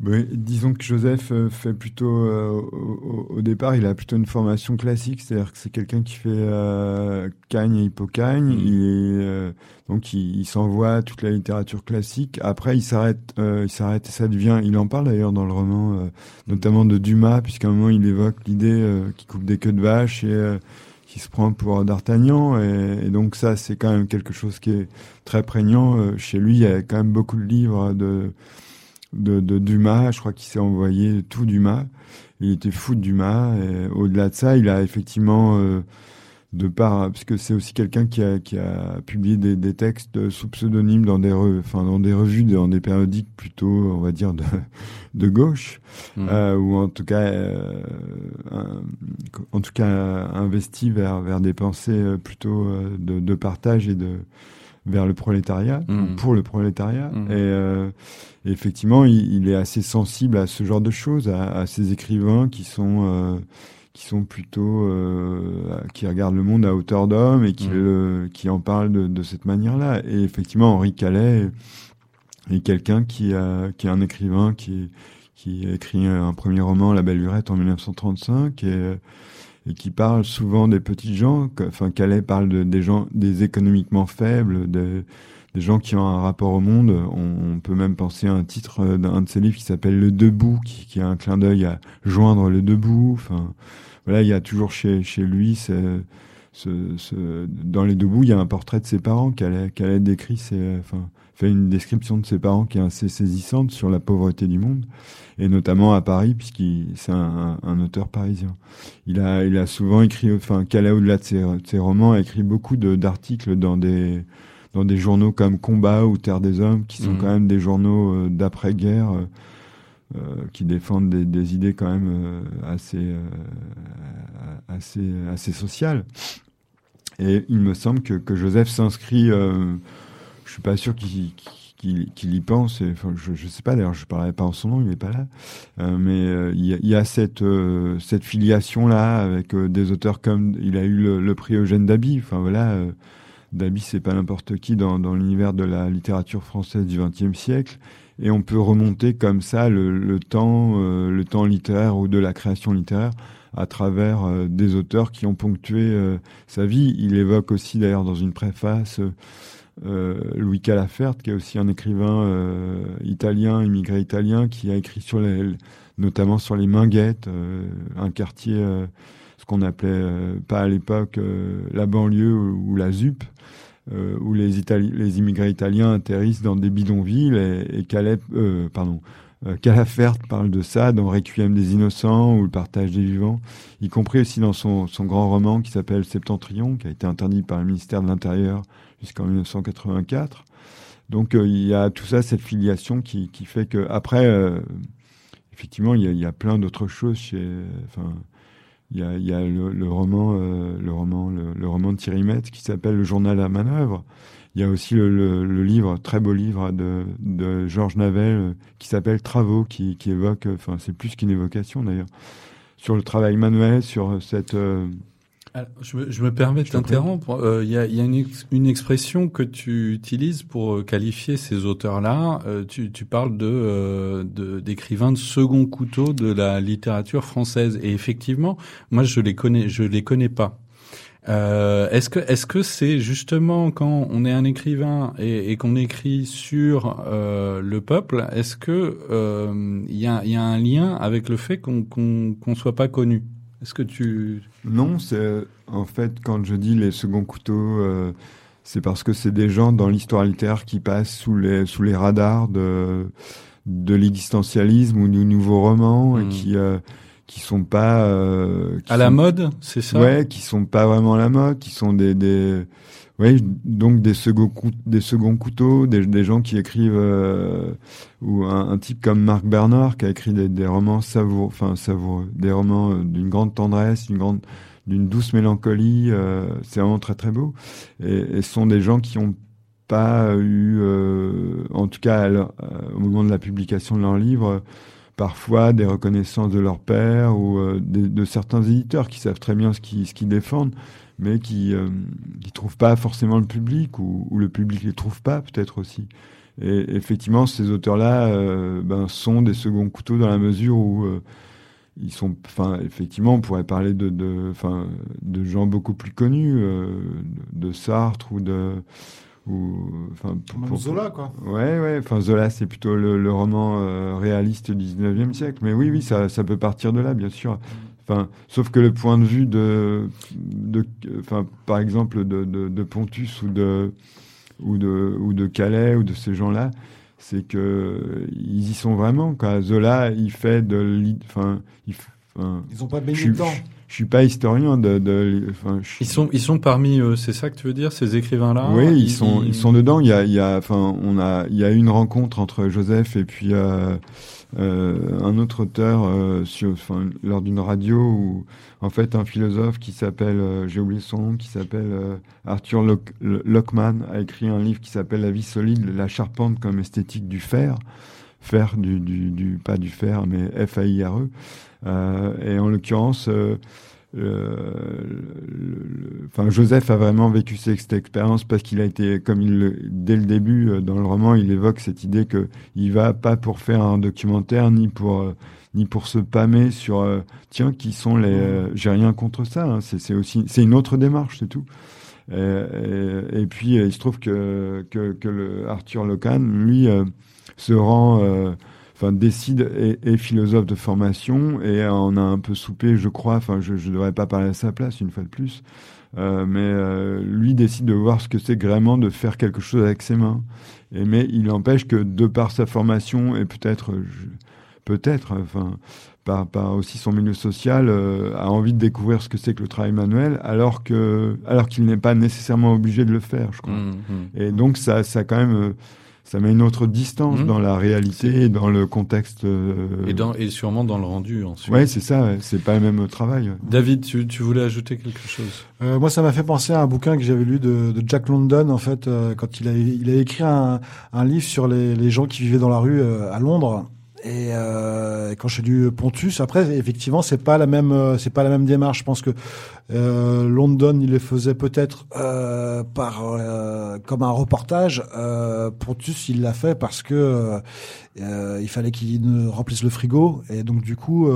Oui, disons que Joseph euh, fait plutôt, euh, au, au- départ, il a plutôt une formation classique, c'est-à-dire que c'est quelqu'un qui fait euh, cagne et hippocagne, il est, euh, donc il, il s'envoie toute la littérature classique. Après, il s'arrête, euh, il s'arrête et ça devient. Il en parle d'ailleurs dans le roman, euh, notamment de Dumas, puisqu'à un moment il évoque l'idée euh, qu'il coupe des queues de vache et euh, qui se prend pour D'Artagnan, et, et donc ça, c'est quand même quelque chose qui est très prégnant. Euh, chez lui, il y a quand même beaucoup de livres de de, de Dumas. Je crois qu'il s'est envoyé tout Dumas. Il était fou de Dumas. Et au-delà de ça, il a effectivement, euh, de part, parce que c'est aussi quelqu'un qui a, qui a publié des, des textes sous pseudonyme dans des, re- enfin, dans des revues, dans des périodiques plutôt, on va dire, de, de gauche, hmm. euh, ou en tout cas, euh, un- en tout cas, investi vers, vers des pensées euh, plutôt euh, de, de partage et de, vers le prolétariat, ou pour le prolétariat. Mhm. Et, euh, et effectivement, il, il est assez sensible à ce genre de choses, à, à ces écrivains qui sont euh, qui sont plutôt euh, qui regardent le monde à hauteur d'homme et qui le- qui en parlent de, de cette manière-là. Et effectivement, Henri Calais est, est quelqu'un qui a qui est un écrivain qui qui a écrit un premier roman, La Belle Lurette, en 1935, et, et qui parle souvent des petits gens. Enfin, Calais parle de, des gens, des économiquement faibles, de- des gens qui ont un rapport au monde. On, on peut même penser à un titre euh, d'un de ses livres qui s'appelle Le Debout, qui, qui a un clin d'œil à joindre le debout. Enfin, voilà, il y a toujours chez, chez lui ce, ce, ce- dans les debout, il y a un portrait de ses parents qu'elle qu'elle décrit, c'est, enfin, fait une description de ses parents qui est assez saisissante sur la pauvreté du monde, et notamment à Paris, puisqu'il c'est un, un auteur parisien. Il a, il a souvent écrit, enfin, Calais au-delà de ses, de ses romans, a écrit beaucoup de- d'articles dans des dans des journaux comme Combat ou Terre des Hommes, qui sont Mhm. quand même des journaux euh, d'après-guerre euh, euh, qui défendent des, des idées quand même euh, assez, euh, assez, assez sociales. Et il me semble que, que Joseph s'inscrit. Je suis pas sûr qu'il y pense. Et, je, je sais pas. D'ailleurs, je parlerai pas en son nom. Il n'est pas là. Euh, mais euh, il y, a- cette euh, filiation là avec des auteurs comme il a eu le, prix Eugène Daby. Enfin voilà. Daby, c'est pas n'importe qui dans, l'univers de la littérature française du XXe siècle. Et on peut remonter comme ça le, temps, le temps littéraire ou de la création littéraire à travers des auteurs qui ont ponctué sa vie. Il évoque aussi d'ailleurs dans une préface euh, Louis Calafert, qui est aussi un écrivain euh, italien, immigré italien, qui a écrit sur les, notamment sur les Minguettes, euh, un quartier, euh, ce qu'on appelait euh, pas à l'époque euh, la banlieue ou, la ZUP, où les, Itali- les immigrés italiens atterrissent dans des bidonvilles et, et pardon, Calafert parle de ça dans Requiem des innocents ou le partage des vivants, y compris aussi dans son, son grand roman qui s'appelle Septentrion, qui a été interdit par le ministère de l'Intérieur jusqu'en 1984. Donc euh, il y a tout ça, cette filiation qui, qui fait que après, euh, effectivement, il y a, plein d'autres choses chez, enfin, il y a, il y a le, le roman, euh, le roman, le, roman de Thierry Metz qui s'appelle Le journal à manœuvre. Il y a aussi le, livre, très beau livre de, de Georges Navel euh, qui s'appelle Travaux, qui, qui évoque, euh, enfin c'est plus qu'une évocation d'ailleurs, sur le travail manuel, sur cette euh, Alors, je, me, je me permets de t'interrompre. Euh, Il y a, y a une, ex- une expression que tu utilises pour euh, qualifier ces auteurs-là. Euh, tu, tu parles de euh, d'écrivains de, second couteau de la littérature française. Et effectivement, moi, je les connais, je les connais pas. Euh, est-ce que est-ce que c'est justement quand on est un écrivain et, et qu'on écrit sur euh, le peuple, est-ce que euh, il y, a, y a un lien avec le fait qu'on qu'on qu'on soit pas connu? Est-ce que tu Non, c'est en fait quand je dis les seconds couteaux, euh, c'est parce que c'est des gens dans l'histoire littéraire qui passent sous les sous les radars de de l'existentialisme ou du nouveau roman et Mm. qui euh, qui sont pas euh, qui à la mode, c'est ça? Ouais, qui sont pas vraiment à la mode, qui sont des des ouais, donc des seconds couteaux, des, gens qui écrivent euh, ou un, type comme Marc Bernard qui a écrit des, romans savoureux, enfin savoureux, des romans euh, d'une grande tendresse, d'une grande d'une douce mélancolie, euh, c'est vraiment très très beau. Et, ce sont des gens qui ont pas eu, en tout cas au moment de la publication de leur livre, parfois des reconnaissances de leur père ou de certains éditeurs qui savent très bien ce qu'ils défendent, mais qui euh, qui trouvent pas forcément le public ou, ou le public les trouve pas peut-être aussi. Et effectivement, ces auteurs-là euh, ben, sont des seconds couteaux dans la mesure où euh, ils sont, enfin, effectivement, on pourrait parler de, de, de gens beaucoup plus connus, euh, de Sartre ou de, ou, enfin, Zola, quoi. Ouais, ouais. Enfin, Zola, c'est plutôt le, le roman euh, réaliste du 19e siècle. Mais oui, oui, ça, ça peut partir de là, bien sûr. Enfin, sauf que le point de vue de, de enfin, par exemple, de, de, de Pontus ou de, ou de, ou de Calais ou de ces gens-là, c'est que ils y sont vraiment. Quoi. Zola, il fait de, enfin, il, enfin, Ils ont pas baigné dedans. Je, suis pas historien de, de enfin, je- Ils sont, ils sont parmi eux, c'est ça que tu veux dire, ces écrivains-là oui, ils sont, ils sont dedans. Il y a, il y a, enfin, on a, il y a eu une rencontre entre Joseph et puis euh, euh, un autre auteur euh, sur, enfin, lors d'une radio où, en fait, un philosophe qui s'appelle, euh, j'ai oublié son nom, qui s'appelle euh, Arthur Lock- Lockman a écrit un livre qui s'appelle La vie solide, la charpente comme esthétique du fer, fer du, du, du pas du fer, mais F A I R E. Euh, et en l'occurrence. euh, euh, enfin, Joseph a vraiment vécu cette expérience parce qu'il a été, comme il le, dès le début dans le roman, il évoque cette idée que il va pas pour faire un documentaire ni pour ni pour se pâmer sur euh, tiens qui sont les. euh, J'ai rien contre ça. hein, c'est aussi c'est une autre démarche, c'est tout. Et, et- et puis il se trouve que que, que le Arthur Locan, lui, euh, se rend enfin décide est philosophe de formation et on a un peu soupé, je crois. Enfin, je ne devrais pas parler à sa place une fois de plus, Euh, mais euh, lui décide de voir ce que c'est vraiment de faire quelque chose avec ses mains. Et mais il empêche que de par sa formation et peut-être, peut-être, enfin, par, par aussi son milieu social, euh, a envie de découvrir ce que c'est que le travail manuel, alors que alors qu'il n'est pas nécessairement obligé de le faire, je crois. Mmh, mmh. Et donc ça, ça quand même, ça met une autre distance Mhm. dans la réalité dans le contexte. euh, Et, dans, et sûrement dans le rendu ensuite. Ouais, c'est ça. ouais. C'est pas le même travail. ouais. David, tu, tu voulais ajouter quelque chose? Euh, moi, ça m'a fait penser à un bouquin que j'avais lu de, de Jack London, en fait, euh, quand il a, il a écrit un, un livre sur les, les gens qui vivaient dans la rue euh, à Londres. Et euh, quand j'ai lu Pontus, après, effectivement, c'est pas la même, euh, c'est pas la même démarche. Je pense que euh, London, il le faisait peut-être euh, par euh, comme un reportage. Euh, Pontus, il l'a fait parce que il fallait qu'il remplisse le frigo, et donc du coup.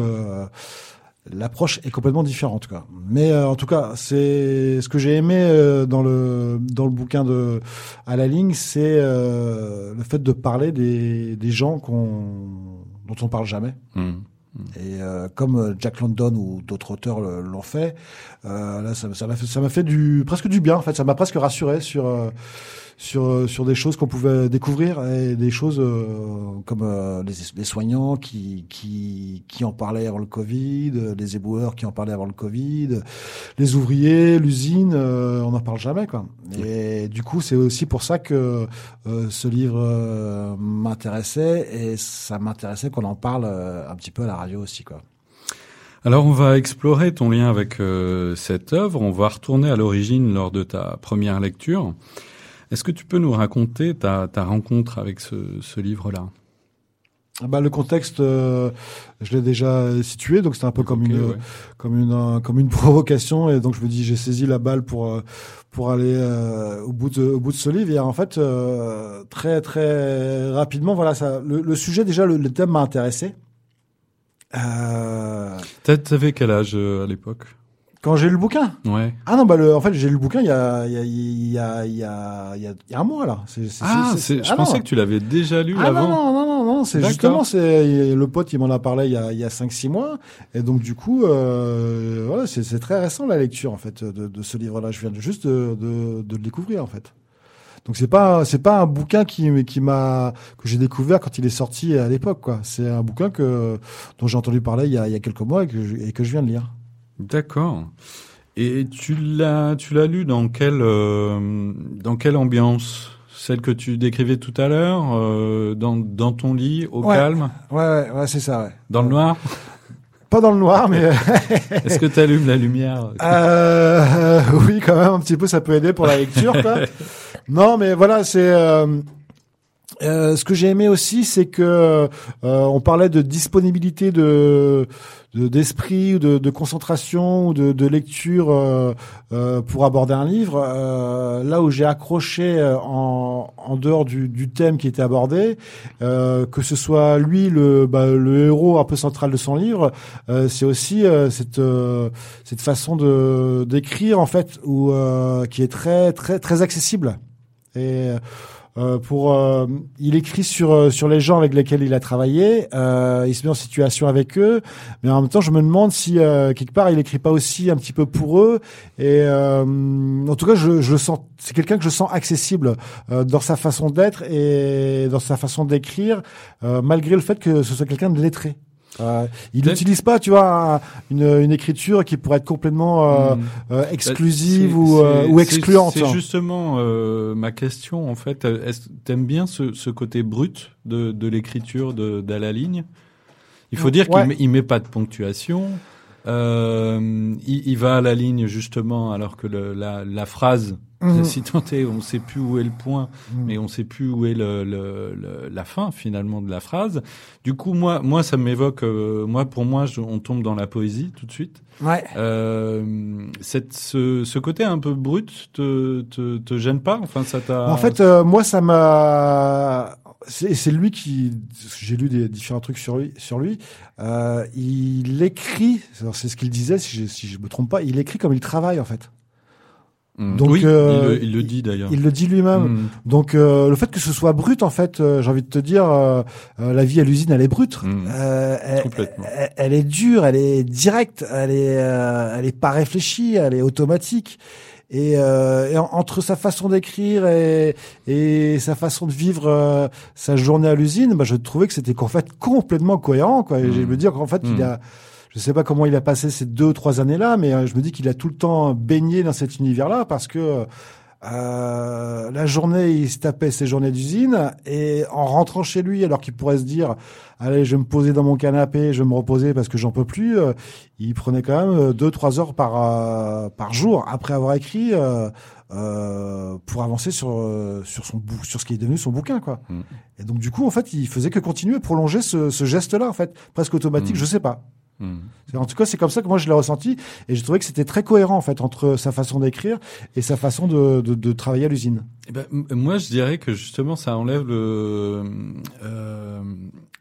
L'approche est complètement différente, quoi. Mais euh, en tout cas, c'est ce que j'ai aimé euh, dans le dans le bouquin de à la ligne, c'est euh, le fait de parler des des gens qu'on dont on parle jamais. Mmh. Et euh, comme euh, Jack London ou d'autres auteurs l'ont fait, euh, là, ça ça m'a fait ça fait du presque du bien. En fait, ça m'a presque rassuré sur euh, sur euh, sur des choses qu'on pouvait découvrir et des choses euh, comme euh, les, les soignants qui qui qui en parlaient avant le Covid, euh, les éboueurs qui en parlaient avant le Covid, les ouvriers, l'usine, euh, on n'en parle jamais quoi. Et du coup, c'est aussi pour ça que euh, ce livre euh, m'intéressait et ça m'intéressait qu'on en parle euh, un petit peu à la radio aussi quoi. Alors on va explorer ton lien avec euh, cette œuvre, on va retourner à l'origine lors de ta première lecture. Est-ce que tu peux nous raconter ta, ta rencontre avec ce, ce livre-là? Ah bah, le contexte, euh, je l'ai déjà situé, donc c'était un peu comme une ouais. comme une euh, comme une provocation, et donc je me dis j'ai saisi la balle pour euh, pour aller euh, au bout de au bout de ce livre. Et en fait, euh, très très rapidement, voilà ça. Le, le sujet déjà, le, le thème m'a intéressé. Euh, T'avais quel âge euh, à l'époque? Quand j'ai lu le bouquin. Ouais. Ah non, bah le, en fait j'ai lu le bouquin il y a il y a il y a il y a il y a, il y a un mois là. C'est, c'est- Ah, c'est- je ah, pensais non. que tu l'avais déjà lu Ah avant. non, non, non, non, non, c'est justement, c'est le pote, il m'en a parlé il y a, il y a 5-6 mois. Et donc, du coup, euh, voilà, c'est c'est très récent la lecture, en fait, de, de ce livre-là. Je viens juste de, de, de le découvrir, en fait. Donc, c'est pas, c'est pas un bouquin qui, qui m'a, que j'ai découvert quand il est sorti à l'époque, quoi. C'est un bouquin que, dont j'ai entendu parler il y a, il y a quelques mois et que, je, et que je viens de lire. D'accord. Et tu l'as, tu l'as lu dans quelle, euh, dans quelle ambiance? Celle que tu décrivais tout à l'heure, euh, dans, dans ton lit, au Ouais. calme, Ouais, ouais, ouais, c'est ça, ouais. dans le noir? Pas dans le noir, mais, Est-ce que tu allumes la lumière? Euh, oui, quand même, un petit peu, ça peut aider pour la lecture. Quoi. non, mais voilà, c'est euh, ce que j'ai aimé aussi, c'est que euh, on parlait de disponibilité de de- d'esprit ou de, de concentration ou de, de lecture euh, euh, pour aborder un livre. Euh, là où j'ai accroché en, en dehors du, du thème qui était abordé, que ce soit lui le, bah, le héros un peu central de son livre, c'est aussi cette cette façon de d'écrire en fait euh, qui est très très très accessible et euh, pour euh, il écrit sur euh, sur les gens avec lesquels il a travaillé euh, il se met en situation avec eux mais en même temps je me demande si euh, quelque part il écrit pas aussi un petit peu pour eux et en tout cas je, je sens c'est quelqu'un que je sens accessible dans sa façon d'être et dans sa façon d'écrire malgré le fait que ce soit quelqu'un de lettré euh, il n'utilise pas, tu vois, un- une, une écriture qui pourrait être complètement euh, Hmm. euh, exclusive C'est- ou, euh, ou excluante. C'est justement euh, ma question en fait. T'aimes bien ce, ce côté brut de, de l'écriture de, d'à la ligne? Il faut dire Ouais. qu'il met, il met pas de ponctuation. Euh, il, il va à la ligne justement alors que le, la, la phrase, Si tant est, on sait plus où est le point, Mhm. mais on sait plus où est le, le, le- la fin finalement de la phrase. Du coup, moi, moi, ça m'évoque. euh, moi, pour moi, je- on tombe dans la poésie tout de suite. Ouais. Euh, cette, ce, ce côté un peu brut te, te, te gêne pas? Enfin, ça t'a. En fait, euh, moi, ça m'a. C'est c'est lui qui. J'ai lu des différents trucs sur lui. Sur lui, euh, il écrit. C'est ce qu'il disait, si je, si je me trompe pas. Il écrit comme il travaille en fait. Mm. donc, oui, euh, il, le, il le dit d'ailleurs. Il le dit lui-même. Mm. Donc euh, le fait que ce soit brut, en fait, euh, j'ai envie de te dire, euh, euh, la vie à l'usine, elle est brute. Mm. Euh, elle, Complètement. elle, elle est dure, elle est directe, elle est, euh, elle est pas réfléchie, elle est automatique. Et, euh, et en- entre sa façon d'écrire et, et sa façon de vivre euh, sa journée à l'usine, bah, je trouvais que c'était en fait complètement cohérent. Quoi. Et je me dire qu'en fait, il a, je sais pas comment il a passé ces deux ou trois années-là, mais euh, je me dis qu'il a tout le temps baigné dans cet univers-là parce que euh, la journée, il se tapait ses journées d'usine et en rentrant chez lui, alors qu'il pourrait se dire, allez, je vais me poser dans mon canapé, je vais me reposer parce que j'en peux plus, euh, il prenait quand même euh, deux trois heures par euh, par jour après avoir écrit euh, euh, pour avancer sur sur son sur ce qui est devenu son bouquin quoi. Mm. Et donc du coup en fait il faisait que continuer prolonger ce, ce geste là en fait presque automatique Mm. je sais pas. C'est- En tout cas, c'est comme ça que moi je l'ai ressenti et j'ai trouvé que c'était très cohérent en fait entre sa façon d'écrire et sa façon de, de, de travailler à l'usine. Eh ben, moi, je dirais que justement, ça enlève le, euh,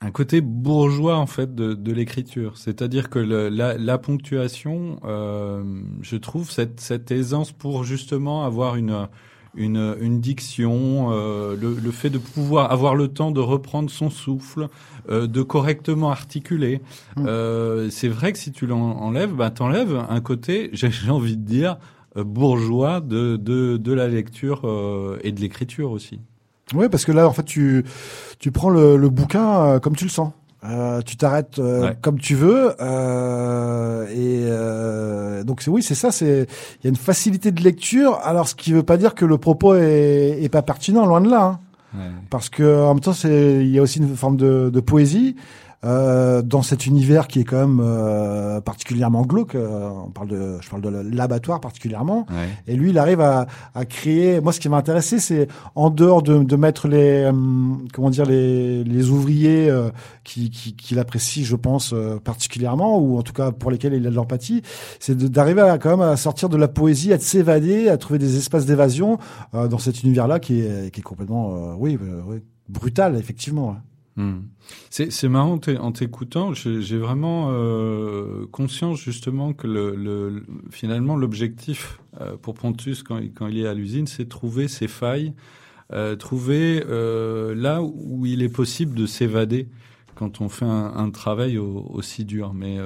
un côté bourgeois en fait de, de l'écriture. C'est-à-dire que la, la ponctuation, euh, je trouve cette, cette aisance pour justement avoir une une, une diction, euh, le, le fait de pouvoir avoir le temps de reprendre son souffle, euh, de correctement articuler. Mm. Euh, c'est vrai que si tu l'enlèves, bah, t'enlèves un côté, j'ai j'ai envie de dire, euh, bourgeois de, de, de la lecture euh, et de l'écriture aussi. Oui, parce que là en fait tu tu prends le, le bouquin euh, comme tu le sens. Euh, tu t'arrêtes euh, Ouais. comme tu veux euh, et euh, donc c'est oui c'est ça c'est il y a une facilité de lecture alors ce qui veut pas dire que le propos est, est pas pertinent loin de là hein. parce que en même temps c'est il y a aussi une forme de, de poésie euh, dans cet univers qui est quand même euh, particulièrement glauque. euh, on parle de, je parle de l'abattoir particulièrement. Ouais. Et lui, il arrive à, à créer. Moi, ce qui m'a intéressé, c'est en dehors de, de mettre les, euh, comment dire, les, les ouvriers euh, qui, qui, qu'il apprécie, je pense, euh, particulièrement, ou en tout cas pour lesquels il a de l'empathie, c'est d'arriver à quand même à sortir de la poésie, à s'évader, à trouver des espaces d'évasion euh, dans cet univers-là qui est, qui est complètement, euh, oui, euh, oui, brutal, effectivement. Hmm. C'est marrant en t'écoutant, j'ai vraiment euh, conscience justement que le, le- le- finalement l'objectif euh, pour Pontus quand, il- quand il est à l'usine, c'est trouver ses failles, euh, trouver là où il est possible de s'évader quand on fait un, un travail au- aussi dur. Mais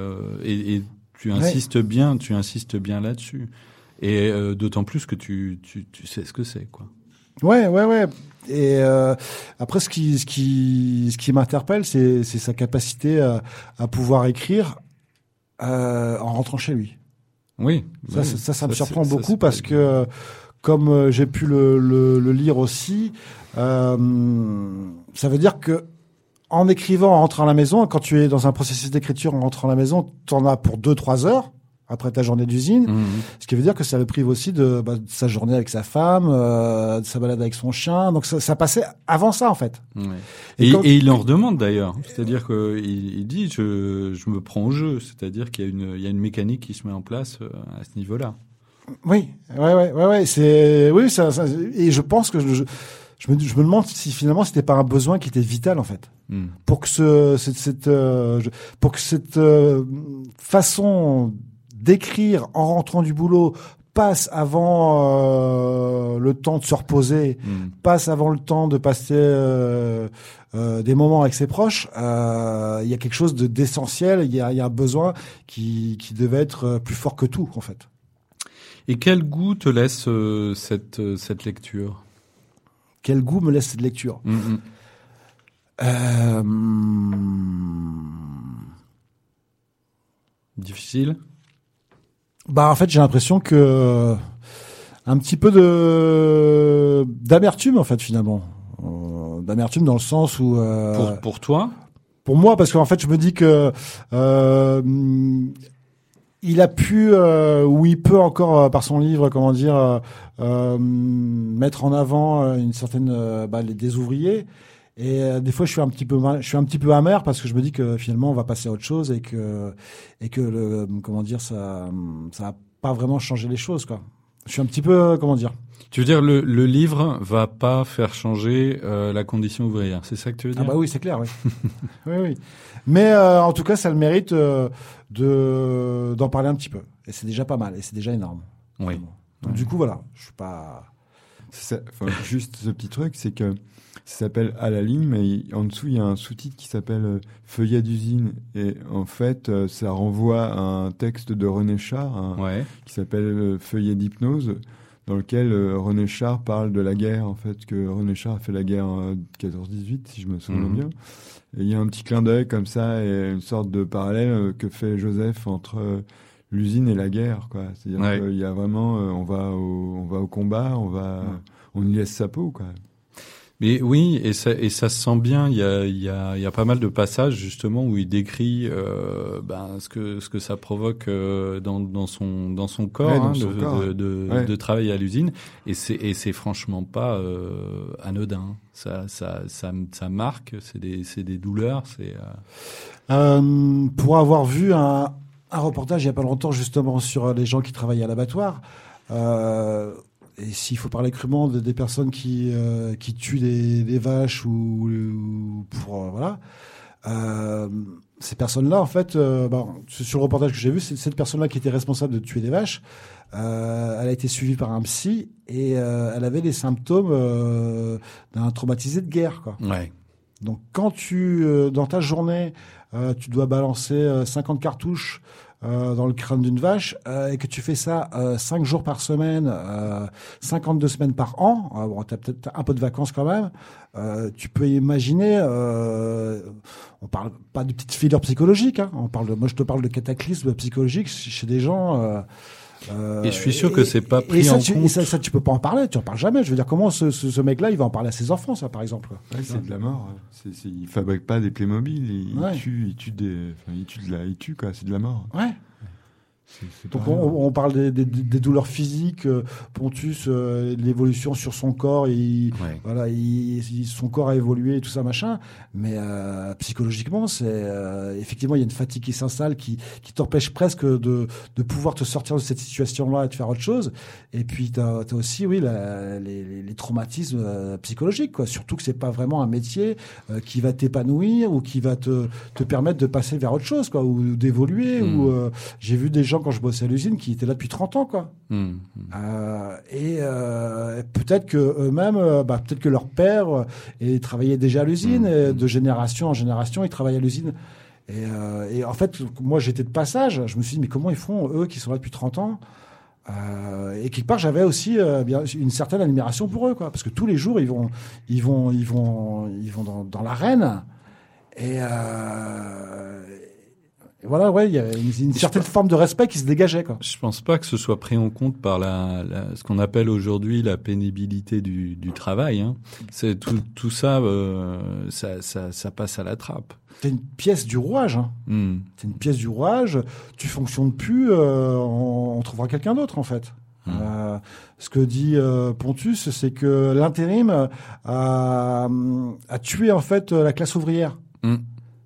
et, et tu insistes bien, tu insistes bien là-dessus. Et d'autant plus que tu, tu, tu sais ce que c'est, quoi. Ouais, ouais, ouais. Et euh, après, ce qui, ce qui, ce qui m'interpelle, c'est, sa capacité à, à pouvoir écrire euh, en rentrant chez lui. Oui. Ça, oui. ça, ça, ça me surprend beaucoup parce que, comme euh, j'ai pu le, le, le lire aussi, euh, ça veut dire que en écrivant, en rentrant à la maison, quand tu es dans un processus d'écriture en rentrant à la maison, tu en as pour deux, trois heures après ta journée d'usine. Mhm. Ce qui veut dire que ça le prive aussi de, bah, de sa journée avec sa femme, euh, de sa balade avec son chien. Donc ça, ça passait avant ça en fait. Ouais. Et Et, quand- et il en redemande d'ailleurs. C'est-à-dire qu'il il dit je, je me prends au jeu. C'est-à-dire qu'il y a une il y a une mécanique qui se met en place euh, à ce niveau-là. Oui, ouais, ouais, ouais, ouais. C'est oui, ça, ça- et je pense que je, je, me, je me demande si finalement c'était pas un besoin qui était vital en fait Hmm. pour que ce cette, euh, pour que cette euh, façon d'écrire en rentrant du boulot passe avant euh, le temps de se reposer, Hmm. passe avant le temps de passer euh, euh, des moments avec ses proches. Il y a quelque chose de d'essentiel. Il y a, il y a un besoin qui qui devait être plus fort que tout en fait. Et quel goût te laisse cette cette lecture? Quel goût me laisse cette lecture? Hmm, hmm. Difficile? Bah en fait j'ai l'impression que un petit peu de d'amertume en fait finalement Euh, d'amertume dans le sens où euh, Pour pour toi? pour moi parce qu'en fait je me dis que euh, il a pu euh, ou il peut encore euh, par son livre comment dire euh, euh, mettre en avant euh, une certaine euh, bah, les- des ouvriers et euh, des fois je suis un petit peu je suis un petit peu amer parce que je me dis que finalement on va passer à autre chose et que et que le comment dire ça ça a pas vraiment changé les choses quoi je suis un petit peu euh, comment dire Tu veux dire le, le livre va pas faire changer euh, la condition ouvrière. C'est ça que tu veux Ah dire? bah oui, c'est clair, oui. oui, oui. Mais euh, en tout cas, ça le mérite de d'en parler un petit peu. Et c'est déjà pas mal, et c'est déjà énorme. Oui. Donc du coup, voilà, je suis pas. Ça. Juste ce petit truc, c'est que ça s'appelle à la ligne, mais il- en dessous il y a un sous-titre qui s'appelle euh, Feuillet d'usine, et en fait euh, ça renvoie à un texte de René Char un- Ouais. qui s'appelle euh, Feuillet d'hypnose. dans lequel euh, René Char parle de la guerre, en fait, que René Char a fait la guerre en 14-18, si je me souviens Mhm. bien. Et il y a un petit clin d'œil comme ça et une sorte de parallèle euh, que fait Joseph entre l'usine et la guerre, quoi. C'est-à-dire Ouais. qu'il y a vraiment, on va au, on va au combat, on va, on y laisse sa peau, quoi. Mais oui, et ça, et ça se sent bien. Il y a, il y a, il y a pas mal de passages justement où il décrit euh, ben, ce que ce que ça provoque euh, dans, dans son dans son corps, Ouais, dans hein, son de, corps, de, de, ouais. de travailler à l'usine. Et c'est et c'est franchement pas euh, anodin. Ça ça ça ça marque. C'est des c'est des douleurs. C'est euh, Euh, pour avoir vu un, un reportage il y a pas longtemps justement sur les gens qui travaillent à l'abattoir, euh, et s'il faut parler crûment de- des personnes qui euh, qui tuent des, des vaches ou, ou pour euh, voilà, euh, ces personnes-là en fait, sur le reportage que j'ai vu, c'est cette personne-là qui était responsable de tuer des vaches. Elle a été suivie par un psy et elle avait les symptômes d'un traumatisé de guerre quoi. ouais. Donc quand tu dans ta journée tu dois balancer euh, 50 cartouches euh, dans le crâne d'une vache euh, et que tu fais ça euh, 5 jours par semaine, euh, 52 semaines par an, euh, bon, tu as peut-être un peu de vacances quand même, euh, tu peux imaginer, euh, on parle pas de petites fileurs psychologiques, hein, on parle de, moi je te parle de cataclysme psychologique chez des gens. Euh, Et je suis sûr que c'est pas et pris ça, en tu, compte. Et ça, ça, tu peux pas en parler, tu en parles jamais. Je veux dire, comment ce, ce, ce mec-là, il va en parler à ses enfants, ça, par exemple? Ouais, c'est de la mort. hein. C'est, c'est, il fabrique pas des Playmobil, il, Ouais. il tue, il tue des, enfin, il tue de la, il tue quoi. C'est de la mort. Ouais. Donc on, parle des, des, des douleurs physiques, euh, Pontus, euh, l'évolution sur son corps, il, Ouais. voilà, il, il- son corps a évolué et tout ça machin, mais euh, psychologiquement, c'est euh, effectivement il y a une fatigue qui s'installe, qui, qui t'empêche presque de, de pouvoir te sortir de cette situation-là et de faire autre chose. Et puis tu as, aussi oui la- les, traumatismes psychologiques, quoi. Surtout que c'est pas vraiment un métier qui va t'épanouir ou qui va te, te permettre de passer vers autre chose, quoi, ou d'évoluer. Mm. Ou j'ai vu des gens quand je bossais à l'usine qui étaient là depuis 30 ans, quoi. Hum, hum. Euh, et euh, peut-être que eux-mêmes, euh, bah, peut-être que leur père et travaillait déjà à l'usine, Mmh. et de génération en génération, ils travaillaient à l'usine. Et, et en fait, moi, j'étais de passage. Je me suis dit, mais comment ils font eux qui sont là depuis 30 ans? Euh, Et quelque part, j'avais aussi euh, bien une certaine admiration pour eux, quoi, parce que tous les jours, ils vont, ils vont, ils vont, ils vont dans, dans l'arène. Et, euh, et voilà, ouais, il y a une, une certaine forme de respect qui se dégageait, quoi. Je pense pas que ce soit pris en compte par la, la- ce qu'on appelle aujourd'hui la pénibilité du, du travail. Hein. C'est tout, tout ça, euh, ça, ça, ça passe à la trappe. C'est une pièce du rouage. Hein. Hum, C'est une pièce du rouage. Tu fonctionnes plus, euh, on, on trouvera quelqu'un d'autre en fait. Hmm. Euh, ce que dit euh, Pontus, c'est que l'intérim a, a tué en fait la classe ouvrière. Hmm.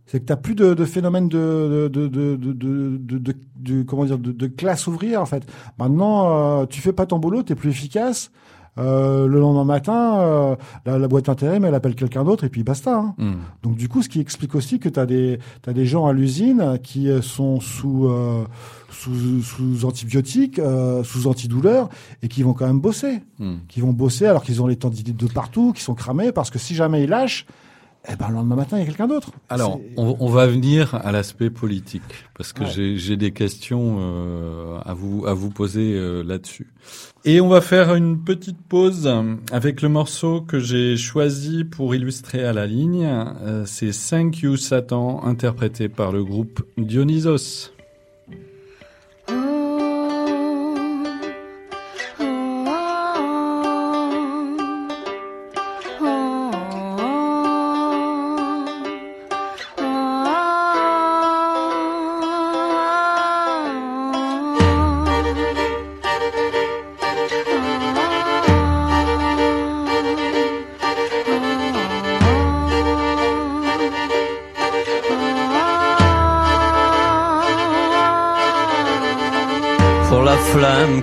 C'est que t'as plus de, de phénomène de, de, de, de, de, de, de- de- comment dire de, de classe ouvrière en fait. Maintenant, euh, tu fais pas ton boulot, t'es plus efficace. Euh, le lendemain matin, euh, la, la boîte intérim, elle appelle quelqu'un d'autre et puis basta. Hein. hum. Donc du coup, ce qui explique aussi que tu as des t'as des gens à l'usine qui euh, sont sous euh, sous, sous antibiotiques, euh, sous antidouleurs et qui vont quand même bosser, Hum. qui vont bosser alors qu'ils ont les tendinites de partout, qui sont cramés parce que si jamais ils lâchent, eh ben le lendemain matin il y a quelqu'un d'autre. Alors, on, on va venir à l'aspect politique parce que Ouais. j'ai- j'ai des questions euh, à vous à vous poser euh, là-dessus. Et on va faire une petite pause avec le morceau que j'ai choisi pour illustrer à la ligne. Euh, C'est Thank You Satan, interprété par le groupe Dionysos.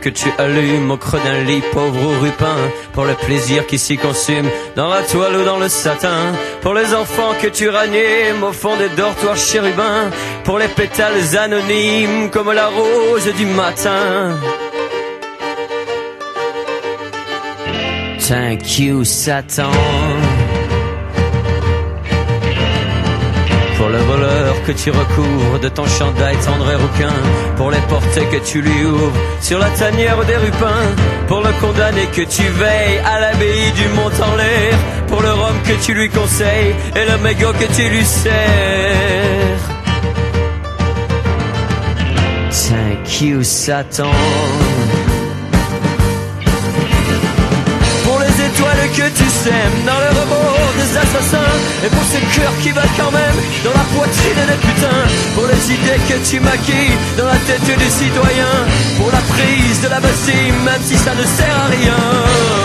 Que tu allumes au creux d'un lit pauvre ou rupin Pour le plaisir qui s'y consume dans la toile ou dans le satin. Pour les enfants que tu ranimes au fond des dortoirs chérubins. Pour les pétales anonymes comme la rose du matin. Thank you Satan que tu recouvres de ton chandail tendre et rouquin, pour les portées que tu lui ouvres sur la tanière des rupins, pour le condamné que tu veilles à l'abbaye du mont en l'air, pour le rhum que tu lui conseilles et le mégot que tu lui sers. Thank you, Satan. Que tu sèmes dans le remords des assassins. Et pour ces cœurs qui battent quand même dans la poitrine des putains Pour les idées que tu maquilles dans la tête du citoyen Pour la prise de la Bastille même si ça ne sert à rien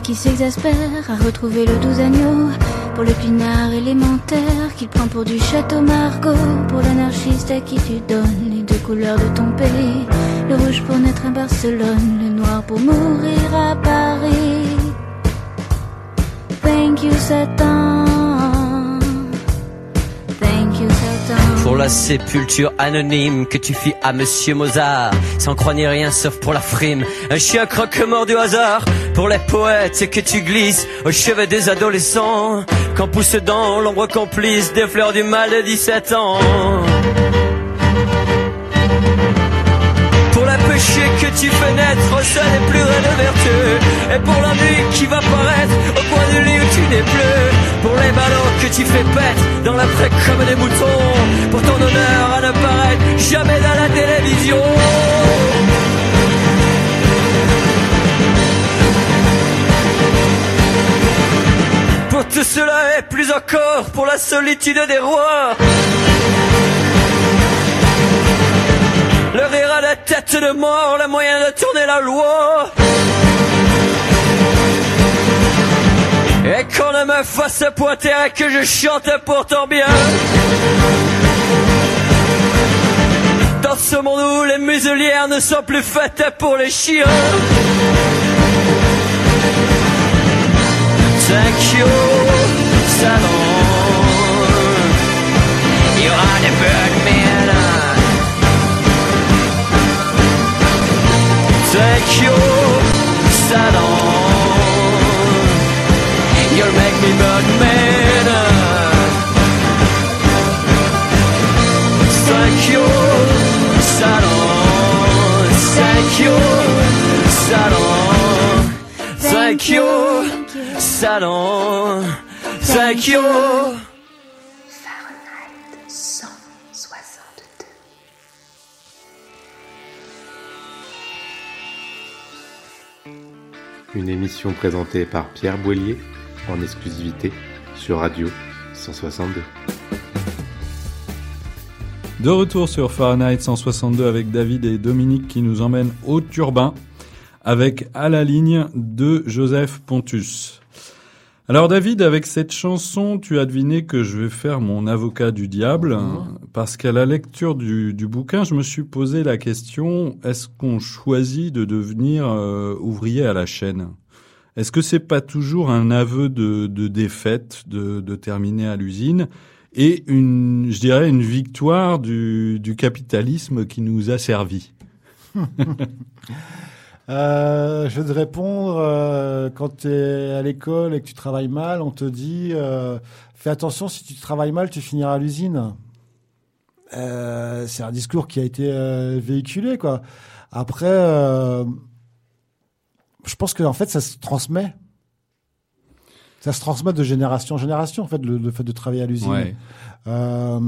qui s'exaspère à retrouver le doux agneau. Pour le pinard élémentaire qu'il prend pour du château Margaux. Pour l'anarchiste à qui tu donnes les deux couleurs de ton pays. Le rouge pour naître à Barcelone, le noir pour mourir à Paris. Thank you Satan. Thank you Satan. Pour la sépulture anonyme que tu fis à Monsieur Mozart, sans croire ni rien sauf pour la frime, un chien croque-mort du hasard. Pour les poètes que tu glisses au chevet des adolescents, quand pousse dans l'ombre complice des fleurs du mal de 17 ans. Pour la péché que tu fais naître au sein des plus de vertueux. Et pour la nuit qui va paraître au coin du lit où tu n'es plus. Pour les ballons que tu fais pète dans l'après comme des moutons. Pour ton honneur à ne paraître jamais dans la télévision tout cela et plus encore pour la solitude des rois Le rire à la tête de mort, le moyen de tourner la loi. Et qu'on ne me fasse pointer que je chante pourtant bien. Dans ce monde où les muselières ne sont plus faites pour les chiens. Thank you, salon. You are the Birdman. Thank you, salon. You'll make me Birdman. Thank you, salon. Thank you, salon. Thank you, salon. Thank you. Fahrenheit 162. Une émission présentée par Pierre Boillier en exclusivité sur Radio 162. De retour sur Fahrenheit 162 avec David et Dominique qui nous emmènent au Turbin avec à la ligne de Joseph Pontus. Alors David, avec cette chanson, tu as deviné que je vais faire mon avocat du diable parce qu'à la lecture du, du bouquin, je me suis posé la question est-ce qu'on choisit de devenir euh, ouvrier à la chaîne? Est-ce que c'est pas toujours un aveu de, de défaite de, de terminer à l'usine et une, je dirais, une victoire du, du capitalisme qui nous a servi. Euh, je vais te répondre, euh, quand tu es à l'école et que tu travailles mal, on te dit euh, fais attention, si tu travailles mal, tu finiras à l'usine. C'est un discours qui a été véhiculé, quoi. Après, je pense que en fait, ça se transmet. Ça se transmet de génération en génération, en fait, le, le fait de travailler à l'usine. Ouais. Euh,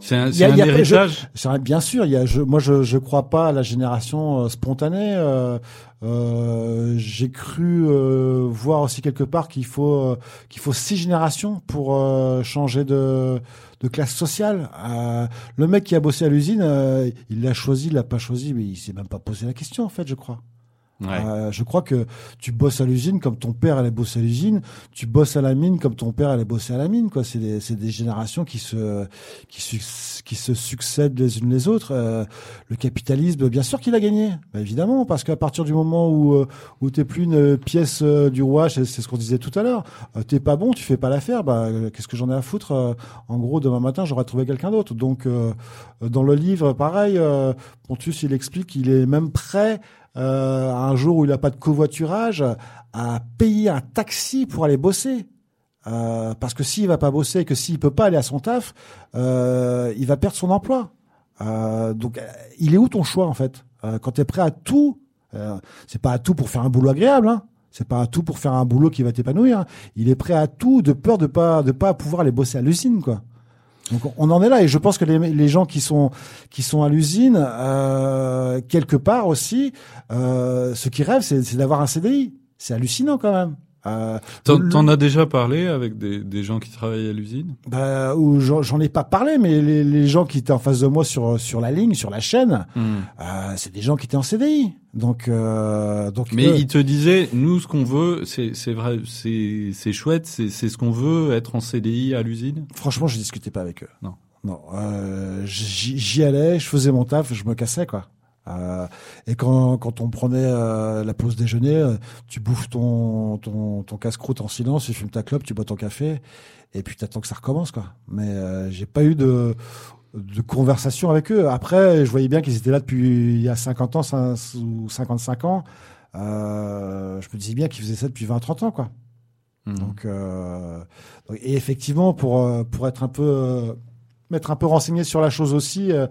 C'est un, c'est un a- héritage. C'est vrai, bien sûr, il y a, je, moi je je crois pas à la génération euh, spontanée. Euh, euh, J'ai cru euh, voir aussi quelque part qu'il faut euh, qu'il faut six générations pour euh, changer de de classe sociale. Euh, le mec qui a bossé à l'usine, euh, il l'a choisi, il l'a pas choisi, mais il s'est même pas posé la question en fait, je crois. Euh, je crois que tu bosses à l'usine comme ton père allait bosser à l'usine, tu bosses à la mine comme ton père allait bosser à la mine. Quoi, c'est des, c'est des générations qui se qui, se succèdent les unes les autres. Euh, le capitalisme, bien sûr qu'il a gagné, Bah, évidemment, parce qu'à partir du moment où euh, où t'es plus une pièce du roi, c'est ce qu'on disait tout à l'heure. t'es pas bon, tu fais pas l'affaire. Bah, qu'est-ce que j'en ai à foutre En gros, demain matin, j'aurais trouvé quelqu'un d'autre. Donc, dans le livre, pareil, Pontus, il explique qu'il est même prêt euh, un jour où il n'a pas de covoiturage, à payer un taxi pour aller bosser. Euh, parce que s'il va pas bosser, que s'il peut pas aller à son taf, euh, il va perdre son emploi. Euh, donc, euh, il est où ton choix en fait? Euh, Quand tu es prêt à tout, c'est pas à tout pour faire un boulot agréable, hein. C'est pas à tout pour faire un boulot qui va t'épanouir. hein. Il est prêt à tout de peur de pas de pas pouvoir aller bosser à l'usine, quoi. Donc on en est là et je pense que les, gens qui sont qui sont à l'usine euh, quelque part aussi, euh, ce qui rêvent c'est d'avoir un CDI. C'est hallucinant quand même. Euh, T'en, as déjà parlé avec des, des gens qui travaillent à l'usine? Bah, ou j'en ai pas parlé, mais les, les gens qui étaient en face de moi sur sur la ligne, sur la chaîne, euh, c'est des gens qui étaient en CDI. Donc euh, donc Mais eux- ils te disaient, nous, ce qu'on veut, c'est, c'est vrai, c'est, c'est chouette, c'est, c'est ce qu'on veut, être en CDI à l'usine? franchement, je discutais pas avec eux. Non. Non, euh, j'y j'y allais, je faisais mon taf, je me cassais quoi. Euh, et quand, quand on prenait euh, la pause déjeuner, euh, tu bouffes ton, ton, ton casse-croûte en silence, tu fumes ta clope, tu bois ton café, et puis t'attends que ça recommence quoi. Mais euh, j'ai pas eu de, de conversation avec eux. Après, je voyais bien qu'ils étaient là depuis il y a 50 ans cin- ou 55 ans. Euh, je me disais bien qu'ils faisaient ça depuis 20-30 ans quoi. Mhm. Donc, euh, donc- et effectivement, pour pour être un peu m'être un peu renseigné sur la chose aussi, euh,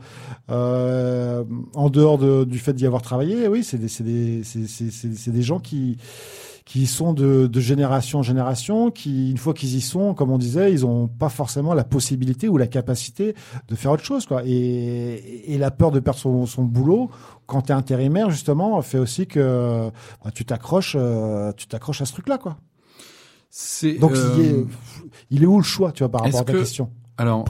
euh, en dehors de, du fait d'y avoir travaillé, oui, c'est des c'est des c'est des gens qui qui sont de, de génération en génération, qui une fois qu'ils y sont, comme on disait, ils ont pas forcément la possibilité ou la capacité de faire autre chose, quoi. Et, et la peur de perdre son, son boulot quand t'es intérimaire justement fait aussi que bah, tu t'accroches, euh, tu t'accroches à ce truc-là, quoi. Donc euh, il, est, il est où le choix, tu vois, par rapport à ta que- question? Alors,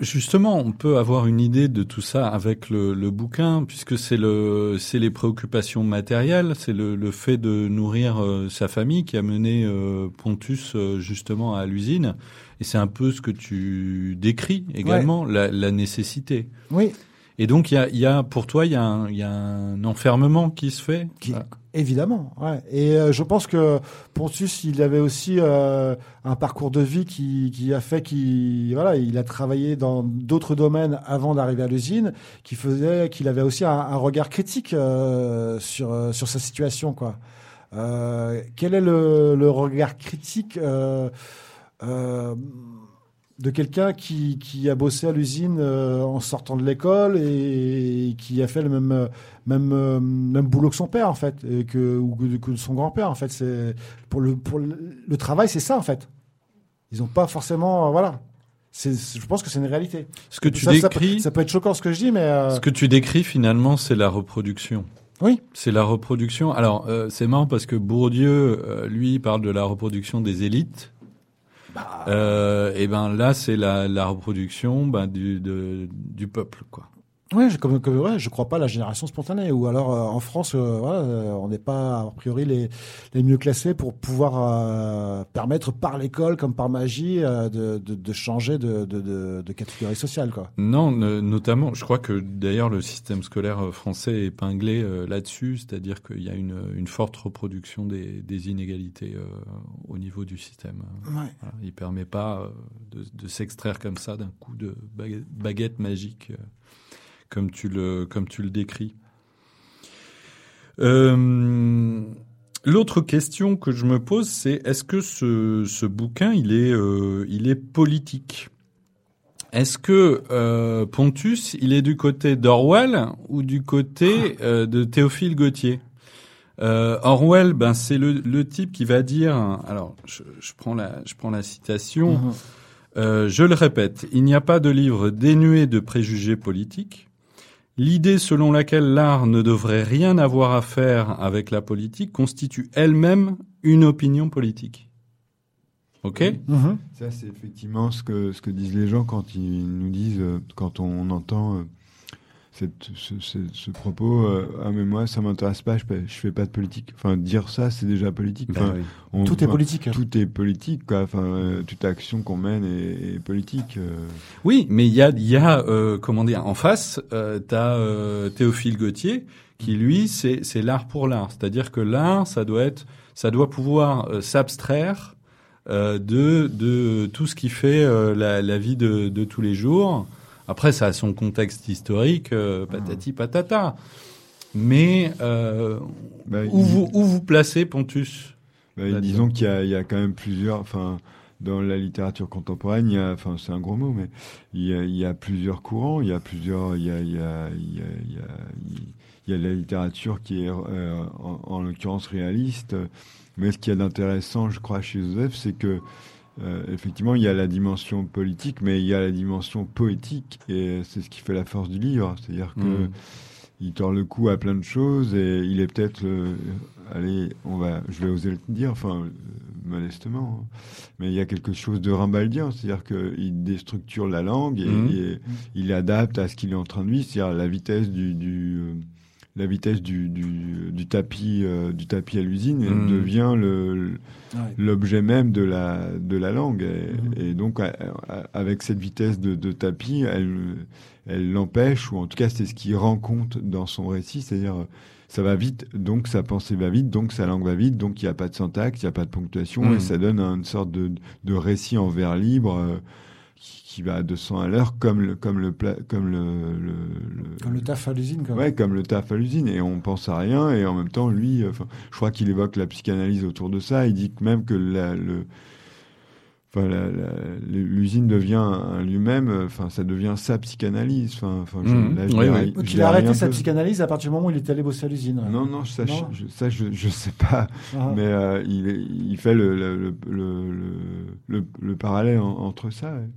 justement, on peut avoir une idée de tout ça avec le, le bouquin, puisque c'est le, c'est les préoccupations matérielles, c'est le, le fait de nourrir euh, sa famille qui a mené euh, Pontus euh, justement à l'usine, et c'est un peu ce que tu décris également, la, la nécessité. Oui, Et donc, il y a, y a, pour toi, il y a un, y a un enfermement qui se fait. qui, Ah. évidemment. Ouais. Et euh, je pense que Pontus, il avait aussi euh, un parcours de vie qui, qui a fait qu'il voilà, il a travaillé dans d'autres domaines avant d'arriver à l'usine, qui faisait qu'il avait aussi un, un regard critique euh, sur euh, sur sa situation, quoi. Euh, quel est le, le regard critique euh, euh, de quelqu'un qui, qui a bossé à l'usine euh, en sortant de l'école et, qui a fait le même même euh, même boulot que son père en fait et que ou que, que son grand-père en fait c'est pour le pour le, le travail c'est ça en fait ils ont pas forcément euh, voilà c'est je pense que c'est une réalité Ce que tu ça, ça peut- décris, ça, peut être choquant ce que je dis mais ce que tu décris finalement, c'est la reproduction. oui C'est la reproduction. Alors, c'est marrant parce que Bourdieu, lui, parle de la reproduction des élites. Euh, et ben là, c'est la, reproduction ben, du, du peuple, quoi. Ouais, je, comme, comme, ouais, je crois pas à la génération spontanée. Ou alors euh, en France, euh, voilà, euh, on n'est pas a priori les, les mieux classés pour pouvoir permettre par l'école comme par magie de, de, de changer de, de, catégorie sociale, quoi. Non, ne- notamment, je crois que d'ailleurs le système scolaire français est épinglé là-dessus, c'est-à-dire qu'il y a une, une forte reproduction des, des inégalités au niveau du système. Ouais. Voilà, il permet pas de, s'extraire comme ça d'un coup de baguette, baguette magique, comme tu le comme tu le décris. Euh, L'autre question que je me pose, c'est est-ce que ce, ce bouquin il est euh, il est politique? Est-ce que euh, Pontus il est du côté d'Orwell ou du côté euh, de Théophile Gautier? Orwell, ben c'est le, le type qui va dire. Alors, je, je prends la, je prends la citation. Mhm. Euh, je le répète, il n'y a pas de livre dénué de préjugés politiques. L'idée selon laquelle l'art ne devrait rien avoir à faire avec la politique constitue elle-même une opinion politique. Ok? Mhm. Ça, c'est effectivement ce que, ce que disent les gens quand ils nous disent, euh, quand on entend euh, cette, ce, ce, ce propos, euh, ah mais moi ça m'intéresse pas, je, fais- je fais pas de politique. Enfin, dire ça, c'est déjà politique. Ben oui. on- Tout est politique. Tout est politique, quoi. Enfin, euh, toute action qu'on mène est, est politique. euh. Oui, mais il y a, il y a euh, comment dire, en face, euh, t'as euh, Théophile Gautier qui lui, c'est c'est l'art pour l'art, c'est-à-dire que l'art, ça doit être, ça doit pouvoir euh, s'abstraire euh, de de tout ce qui fait euh, la, la vie de, de tous les jours. Après, ça a son contexte historique, euh, patati patata. Mais euh, Bah, où il- vous où vous placez Pontus Bah, disons qu'il y a, il y a quand même plusieurs, enfin, dans la littérature contemporaine, il y a, enfin, c'est un gros mot, mais il y a, il y a plusieurs courants, il y a plusieurs, il y a, il y a, il y a, il y a, il y a la littérature qui est, euh, en, en l'occurrence, réaliste. Mais ce qu'il y a d'intéressant, je crois, chez Joseph, c'est que, euh, effectivement, il y a la dimension politique, mais il y a la dimension poétique, et c'est ce qui fait la force du livre. C'est-à-dire que Mm. il tord le cou à plein de choses et il est peut-être le, allez, on va, je vais oser le dire, enfin, euh, modestement, hein. mais il y a quelque chose de rimbaldien, c'est-à-dire qu'il déstructure la langue et, et il adapte à ce qu'il est en train de vivre, c'est-à-dire la vitesse du, du euh, la vitesse du, du, du tapis euh, du tapis à l'usine elle Mhm. devient le, l'objet même de la de la langue. Et, et donc avec cette vitesse de, de tapis elle elle l'empêche ou en tout cas c'est ce qu'il rend compte dans son récit c'est-à-dire ça va vite donc sa pensée va vite donc sa langue va vite donc il n'y a pas de syntaxe il n'y a pas de ponctuation et ça donne une sorte de, de récit en vers libre euh, qui, va à 200 à l'heure comme le comme le comme le, le, le- Comme le taf à l'usine. Comme... Ouais, comme le taf à l'usine, et on pense à rien, et en même temps, lui, euh, enfin, je crois qu'il évoque la psychanalyse autour de ça. Il dit que même que la, le, enfin, l'usine devient lui-même, euh, enfin, ça devient sa psychanalyse. Enfin, enfin, je, là, Oui, oui. il a arrêté sa peu. psychanalyse à partir du moment où il est allé bosser à l'usine. Non, non, ça, Non. Je, ça, je, je sais pas, Ah. mais euh, il, il fait le, le, le, le, le, le parallèle en- entre ça. ouais.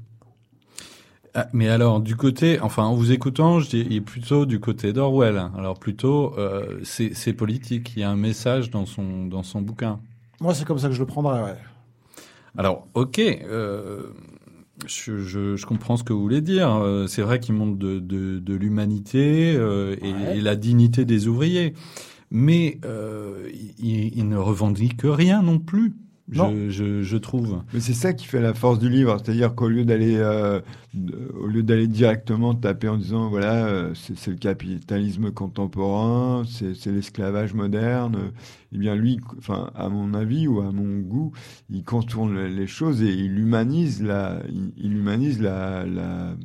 Ah, mais alors, du côté, enfin, en vous écoutant, je dis plutôt du côté d'Orwell. Alors plutôt, euh, c'est c'est politique. Il y a un message dans son dans son bouquin. Moi, c'est comme ça que je le prendrais. Ouais. Alors, ok, euh, je, je, je comprends ce que vous voulez dire. Euh, C'est vrai qu'il montre de, de, de l'humanité euh, et, Ouais. et la dignité des ouvriers, mais euh, il, il ne revendique rien non plus. Je, je, je trouve. Mais c'est ça qui fait la force du livre, c'est-à-dire qu'au lieu d'aller, euh, au lieu d'aller directement taper en disant voilà, euh, c'est c'est le capitalisme contemporain, c'est c'est l'esclavage moderne, eh bien lui, enfin à mon avis ou à mon goût, il contourne les- les choses et il humanise la, il, il humanise la, la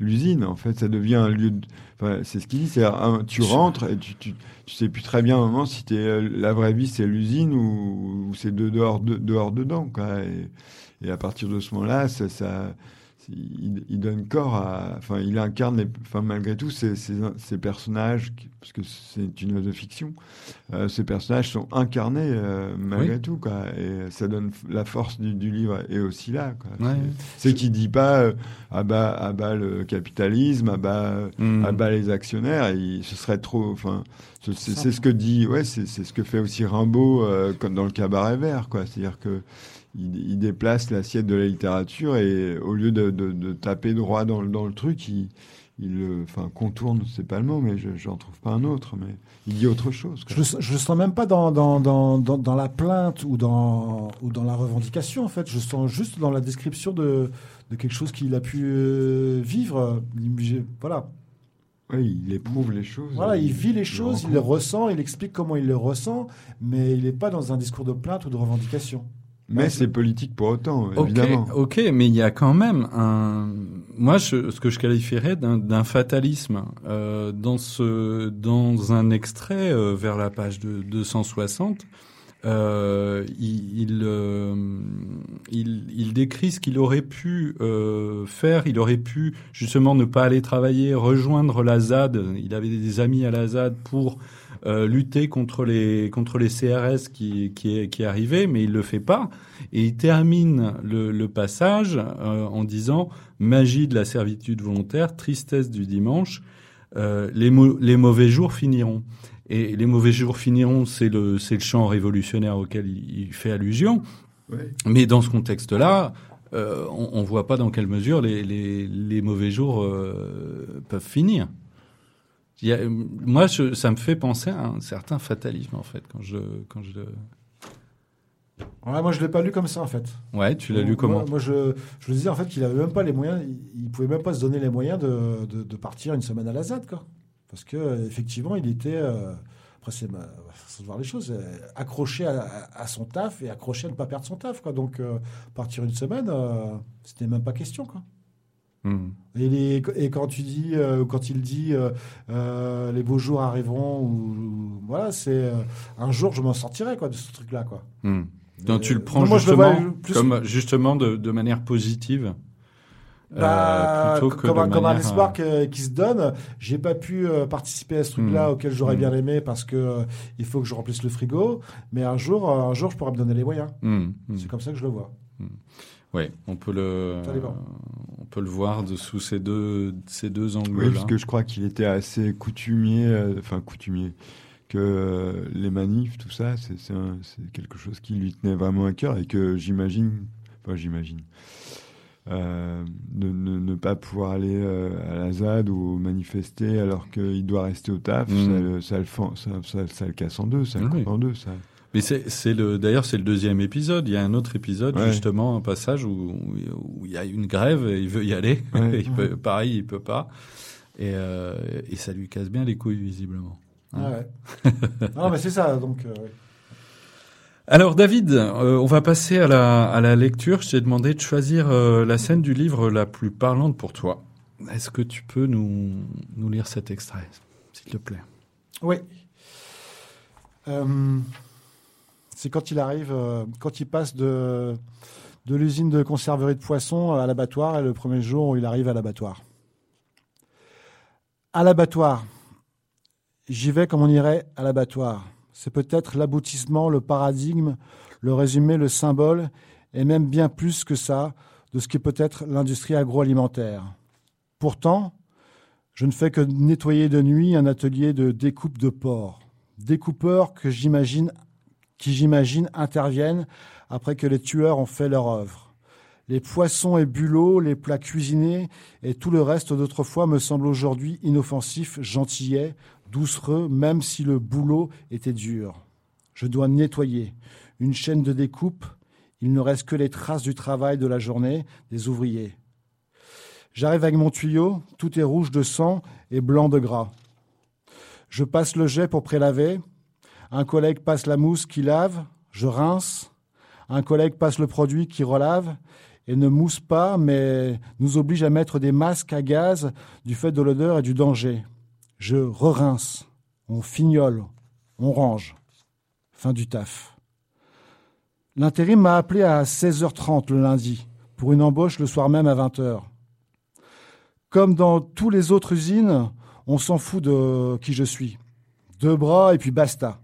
l'usine. En fait, ça devient un lieu. De, enfin, c'est ce qu'il dit, c'est un- tu rentres et tu, tu tu sais plus très bien moment si t'es euh, la vraie vie c'est l'usine ou, ou c'est de dehors de, dehors dedans quoi et, et à partir de ce moment-là ça, ça il, il donne corps à enfin il incarne les, enfin malgré tout ces, ces, ces personnages qui- parce que c'est une œuvre de fiction euh, ces personnages sont incarnés euh, malgré Oui. tout quoi et ça donne la force du, du livre et aussi là quoi Ouais. c'est qu'il dit pas euh, ah bah ah bah le capitalisme ah bah ah bah les actionnaires, ce serait trop. Enfin, ce- c'est ce que dit, ouais, c'est ce que fait aussi Rimbaud euh, comme dans le cabaret vert, quoi. C'est-à-dire que il, il déplace l'assiette de la littérature et au lieu de, de, de taper droit dans, le- dans le truc, il, il enfin, contourne, c'est pas le mot, mais je j'en trouve pas un autre, mais il dit autre chose. Je je le sens même pas dans, dans, dans, dans, dans la plainte ou dans, ou dans la revendication, en fait. Je sens juste dans la description de, de quelque chose qu'il a pu euh, vivre. Voilà. Il éprouve les choses. Voilà, il vit les le choses, il les ressent, il explique comment il les ressent, mais il n'est pas dans un discours de plainte ou de revendication. Mais c'est politique pour autant, évidemment. ok, mais il y a quand même un, moi, je, ce que je qualifierais d'un d'un fatalisme euh, dans ce, dans un extrait euh, vers la page de 260. euh, il, il, euh, il, il décrit ce qu'il aurait pu euh, faire. Il aurait pu justement ne pas aller travailler, rejoindre la ZAD. Il avait des amis à la ZAD pour euh, lutter contre les contre les CRS qui qui, qui arrivaient, mais il le fait pas. Et il termine le, le passage euh, en disant magie de la servitude volontaire, tristesse du dimanche. Euh, les, les mauvais jours finiront. Et les mauvais jours finiront, c'est le, c'est le chant révolutionnaire auquel il, il fait allusion. Mais dans ce contexte-là, euh, on, on voit pas dans quelle mesure les, les, les mauvais jours euh, peuvent finir. Il y a, moi, je, ça me fait penser à un certain fatalisme en fait quand je quand je. Ouais, moi je l'ai pas lu comme ça en fait. Ouais, tu l'as lu comment Moi, je, je le disais en fait qu'il avait même pas les moyens, il, il pouvait même pas se donner les moyens de, de, de partir une semaine à la ZAD quoi. Parce que effectivement il était, euh, après c'est ma façon de voir les choses, euh, accroché à, à- à son taf et accroché à ne pas perdre son taf quoi. Donc euh, partir une semaine, c'était même pas question quoi. Hmm. Et, les- et quand tu dis, euh, quand il dit, euh, euh, les beaux jours arriveront, ou, ou- voilà, c'est un jour je m'en sortirai quoi de ce truc-là quoi. Hmm. Donc tu le prends non, moi, le justement plus- comme justement de, de manière positive. Bah, plutôt que comme, de un, comme un manière, espoir que- qui se donne. J'ai pas pu participer à ce truc-là Mm. auquel j'aurais Mm. bien aimé parce que il faut que je remplisse le frigo. Mais un jour, un jour, je pourrais me donner les moyens. C'est comme ça que je le vois. Oui, on peut le, peut le voir de sous ces deux, ces deux Oui, angles-là. parce que je crois qu'il était assez coutumier, euh, enfin coutumier, que euh, les manifs, tout ça, c'est quelque chose qui lui tenait vraiment à cœur et que j'imagine, enfin j'imagine, euh, ne, ne, ne pas pouvoir aller euh, à la ZAD ou manifester alors qu'il doit rester au taf, Mm. ça, le, ça, le ça, le casse en deux, ça le Oui. coupe en deux. Ça. Mais c'est, le, d'ailleurs, c'est le deuxième épisode. Il y a un autre épisode, Ouais. justement, un passage où, où il y a une grève et il veut y aller. Ouais. il peut, pareil, il peut pas. Et, euh, et ça lui casse bien les couilles, visiblement. Ah ouais. non, mais c'est ça. Donc, euh. Alors David, euh, on va passer à la, à la lecture. Je t'ai demandé de choisir euh, la scène du livre la plus parlante pour toi. Est-ce que tu peux nous, nous lire cet extrait, s'il te plaît? Oui. Euh, c'est quand il arrive, euh, quand il passe de, l'usine de conserverie de poissons à l'abattoir, et le premier jour où il arrive à l'abattoir. À l'abattoir. J'y vais comme on irait à l'abattoir. C'est peut-être l'aboutissement, le paradigme, le résumé, le symbole, et même bien plus que ça, de ce qui peut être l'industrie agroalimentaire. Pourtant, je ne fais que nettoyer de nuit un atelier de découpe de porc. Découpeurs que j'imagine, qui j'imagine interviennent après que les tueurs ont fait leur œuvre. Les poissons et bulots, les plats cuisinés et tout le reste d'autrefois me semble aujourd'hui inoffensif, gentillet, doucereux, même si le boulot était dur. Je dois nettoyer. Une chaîne de découpe, il ne reste que les traces du travail de la journée des ouvriers. J'arrive avec mon tuyau, tout est rouge de sang et blanc de gras. Je passe le jet pour prélaver. Un collègue passe la mousse qui lave, je rince. Un collègue passe le produit qui relave et ne mousse pas, mais nous oblige à mettre des masques à gaz du fait de l'odeur et du danger. Je re-rince. On fignole. On range. Fin du taf. L'intérim m'a appelé à 16h30 le lundi pour une embauche le soir même à 20h. Comme dans tous les autres usines, on s'en fout de qui je suis. Deux bras et puis basta.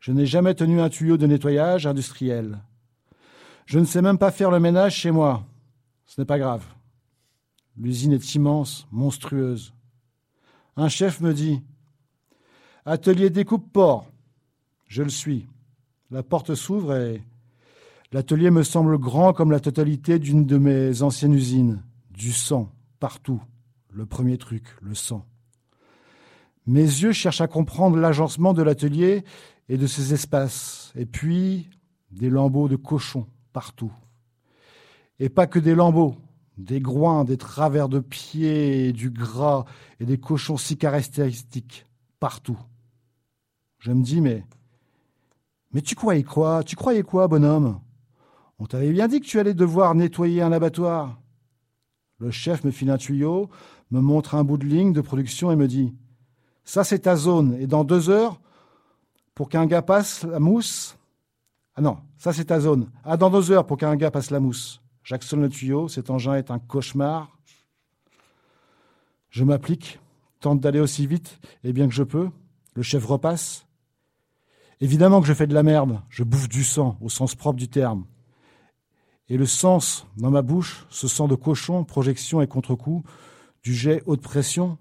Je n'ai jamais tenu un tuyau de nettoyage industriel. Je ne sais même pas faire le ménage chez moi. Ce n'est pas grave. L'usine est immense, monstrueuse. Un chef me dit Atelier découpe porc. Je le suis. La porte s'ouvre et l'atelier me semble grand comme la totalité d'une de mes anciennes usines. Du sang, partout. Le premier truc, le sang. Mes yeux cherchent à comprendre l'agencement de l'atelier et de ses espaces. Et puis, des lambeaux de cochons partout. Et pas que des lambeaux, des groins, des travers de pieds, du gras et des cochons si caractéristiques partout. Je me dis, mais, mais tu croyais quoi? Tu croyais quoi, bonhomme? On t'avait bien dit que tu allais devoir nettoyer un abattoir. Le chef me file un tuyau, me montre un bout de ligne de production et me dit Ça, c'est ta zone. Et dans deux heures, pour qu'un gars passe la mousse, Ah non, ça c'est ta zone. Ah, dans deux heures pour qu'un gars passe la mousse. J'actionne le tuyau, cet engin est un cauchemar. Je m'applique, tente d'aller aussi vite, et bien que je peux. Le chef repasse. Évidemment que je fais de la merde, je bouffe du sang, au sens propre du terme. Et le sens dans ma bouche, ce sang de cochon, projection et contre-coup, du jet haute pression.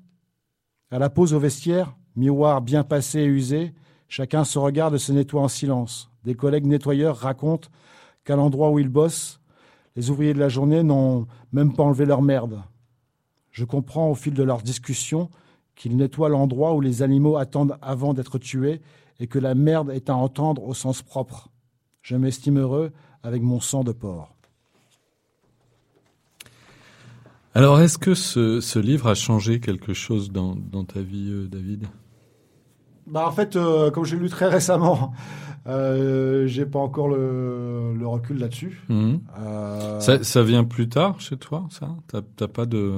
À la pause au vestiaire, miroir bien passé et usé, chacun se regarde et se nettoie en silence. Des collègues nettoyeurs racontent qu'à l'endroit où ils bossent, les ouvriers de la journée n'ont même pas enlevé leur merde. Je comprends au fil de leurs discussions qu'ils nettoient l'endroit où les animaux attendent avant d'être tués et que la merde est à entendre au sens propre. Je m'estime heureux avec mon sang de porc. Alors, est-ce que ce, livre a changé quelque chose dans, dans ta vie, euh, David? Bah en fait, euh, comme j'ai lu très récemment, euh, j'ai pas encore le, le recul là-dessus. Mhm. Euh, ça, ça vient plus tard chez toi, ça? T'as pas de...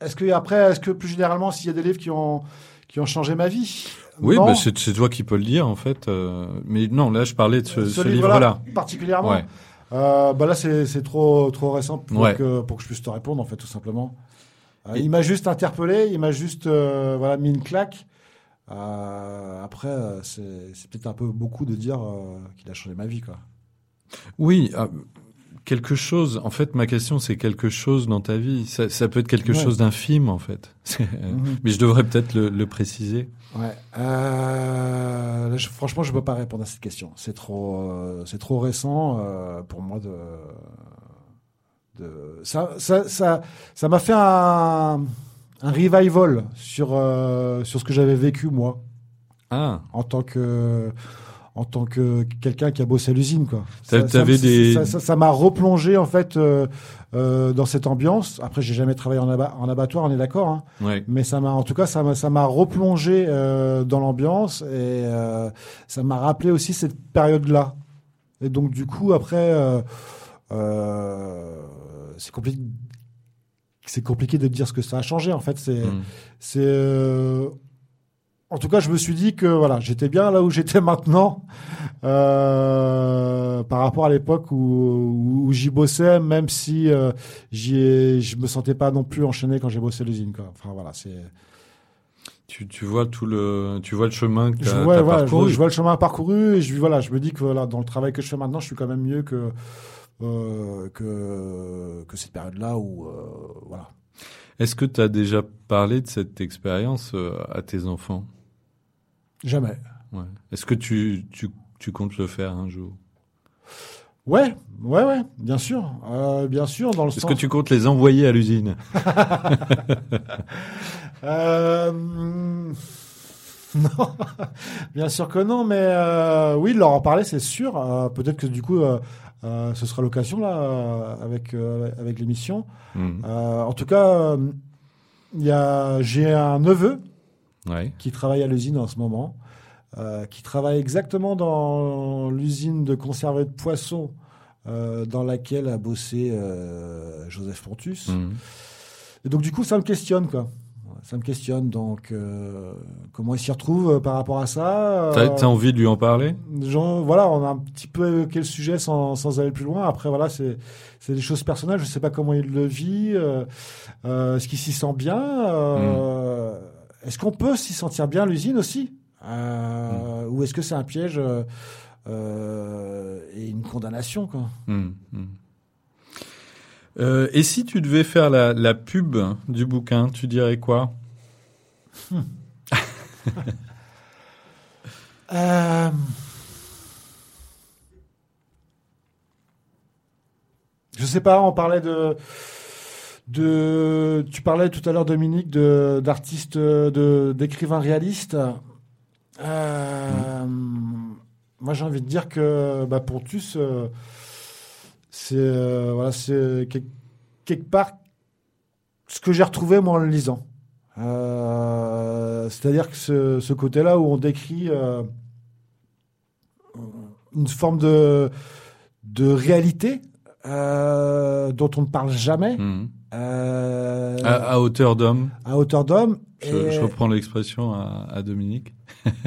Est-ce que après, est-ce que plus généralement, s'il y a des livres qui ont qui ont changé ma vie? Oui, bah, c'est toi qui peux le dire, en fait. euh, mais non, là, je parlais de ce, ce livre-là, livre-là. particulièrement. Ouais. Euh, bah là, c'est c'est trop trop récent pour Ouais. que pour que je puisse te répondre en fait, tout simplement. Et- il m'a juste interpellé, il m'a juste voilà mis une claque. Euh, après, euh, c'est c'est peut-être un peu beaucoup de dire euh, qu'il a changé ma vie, quoi. Oui, ah, quelque chose. En fait, ma question, c'est quelque chose dans ta vie. Ça, ça peut être quelque Ouais. chose d'infime, en fait. Mhm. Mais je devrais peut-être le, le préciser. Ouais. Euh, là, je- franchement, je peux pas répondre à cette question. C'est trop, euh, c'est trop récent euh, pour moi de. de ça, ça, ça, ça m'a fait un, un revival sur euh, sur ce que j'avais vécu moi Ah, en tant que en tant que quelqu'un qui a bossé à l'usine quoi. Ça- des- ça- m'a replongé en fait euh, euh, dans cette ambiance. Après, j'ai jamais travaillé en, aba- en abattoir, on est d'accord. Hein. ouais. Mais ça m'a, en tout cas, ça m'a, ça m'a replongé euh, dans l'ambiance et euh, ça m'a rappelé aussi cette période-là. Et donc, du coup, après, euh, euh, c'est compliqué. C'est compliqué de dire ce que ça a changé. En fait, c'est, Mm. c'est. euh, en tout cas, je me suis dit que voilà, j'étais bien là où j'étais maintenant, euh, par rapport à l'époque où, où, j'y bossais, même si euh, j'y je me sentais pas non plus enchaîné quand j'ai bossé l'usine. Quoi. Enfin voilà, c'est. Tu, tu vois tout le, tu vois le chemin que Je vois, voilà, je, parcouru. vois, je vois le chemin parcouru et je voilà, je me dis que voilà, dans le travail que je fais maintenant, je suis quand même mieux que que que cette période-là où euh, voilà. Est-ce que tu as déjà parlé de cette expérience euh, à tes enfants? Jamais. ouais. Est-ce que tu, tu, tu comptes le faire un jour? Ouais, ouais, ouais, bien sûr, euh, bien sûr, dans le Est-ce sens. que tu comptes les envoyer à l'usine? Euh, non, bien sûr que non, mais euh, oui, leur en parler, c'est sûr. Euh, Peut-être que du coup, euh, ce sera l'occasion là avec euh, avec l'émission. Mhm. Euh, en tout cas, il y a, j'ai un neveu Ouais. qui travaille à l'usine en ce moment, qui travaille exactement dans l'usine de conserve de poissons dans laquelle a bossé Joseph Pontus. Mhm. Et donc du coup, ça me questionne quoi. Ça me questionne donc euh, comment il s'y retrouve euh, par rapport à ça. T'as euh, t'as envie de lui en parler? Genre, voilà, on a un petit peu évoqué le sujet sans, sans aller plus loin. Après, voilà, c'est des choses personnelles. Je sais pas comment il le vit. Euh, Est-ce qu'il s'y sent bien Est-ce qu'on peut s'y sentir bien l'usine aussi? Euh, Ou est-ce que c'est un piège et une condamnation quoi? Mhm. Euh, et si tu devais faire la, la pub du bouquin, tu dirais quoi? Euh, Je sais pas, on parlait de. de tu parlais tout à l'heure, Dominique, de, d'artistes, de, d'écrivains réalistes. Euh, Moi, j'ai envie de dire que bah, Pontus, euh, c'est, euh, voilà, c'est quel- quelque part ce que j'ai retrouvé moi en le lisant. Euh, c'est-à-dire que ce, ce côté-là où on décrit euh, une forme de, de réalité dont on ne parle jamais Mhm. Euh, à, à hauteur d'homme à hauteur d'homme Je, Et- je reprends l'expression à, à Dominique.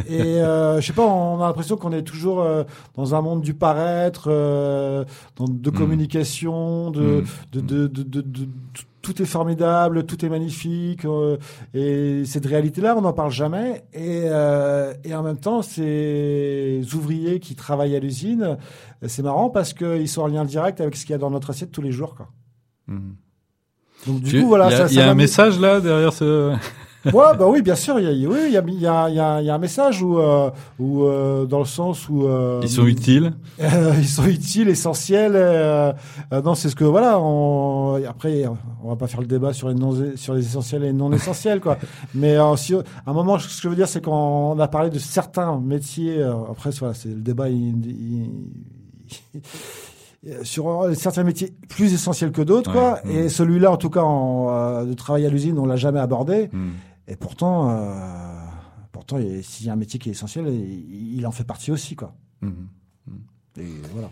Et euh, je sais pas, on a l'impression qu'on est toujours euh, dans un monde du paraître, euh, dans, de Mm. communication, de, Mm. de, de, de, de- tout est formidable, tout est magnifique. euh, et cette réalité-là, on n'en parle jamais. Et, euh, et en même temps, ces ouvriers qui travaillent à l'usine, c'est marrant parce qu'ils sont en lien direct avec ce qu'il y a dans notre assiette tous les jours. Quoi. Mhm. Donc du Tu- coup, voilà, il y a, ça, il y a un message là derrière ce. Ouais, bah oui, bien sûr. Il y a, oui, il y a, il y a, il y a, il y a un message où, euh, où euh, dans le sens où euh, Ils sont utiles. euh, ils sont utiles, essentiels. euh, euh, non, c'est ce que voilà. On, après, on va pas faire le débat sur les non, sur les essentiels et non essentiels, quoi. Mais euh, si, à un moment, ce que je veux dire, c'est qu'on a parlé de certains métiers. euh, après, voilà, c'est le débat. il- il- sur certains métiers plus essentiels que d'autres, quoi. Et mm. celui-là, en tout cas, en, euh, de travail à l'usine, on l'a jamais abordé. Mhm. Et pourtant, euh, pourtant, s'il y a un métier qui est essentiel, il, il en fait partie aussi, quoi. Mhm. Et voilà.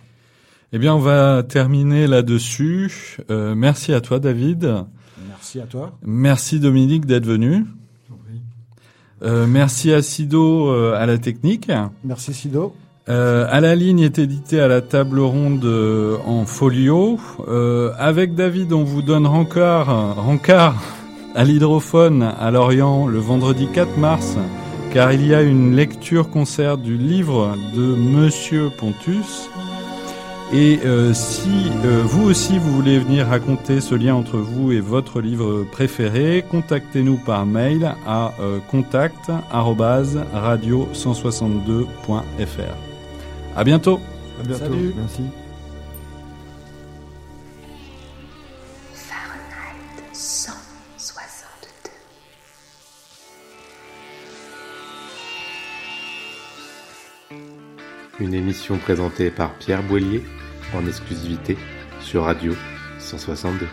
Eh bien, on va terminer là-dessus. Euh, merci à toi, David. Merci à toi. Merci, Dominique, d'être venu. Euh, merci à Sido euh, à la technique. Merci Sido. Euh, à la ligne est édité à la table ronde euh, en folio. Euh, avec David, on vous donne rencard, rencard à l'hydrophone à Lorient le vendredi 4 mars, car il y a une lecture concert du livre de Monsieur Pontus. Et euh, si vous aussi vous voulez venir raconter ce lien entre vous et votre livre préféré, contactez-nous par mail à euh, contact@radio162.fr. À bientôt. À bientôt. Salut. Merci. Fahrenheit 162. Une émission présentée par Pierre Boillier en exclusivité sur Radio 162.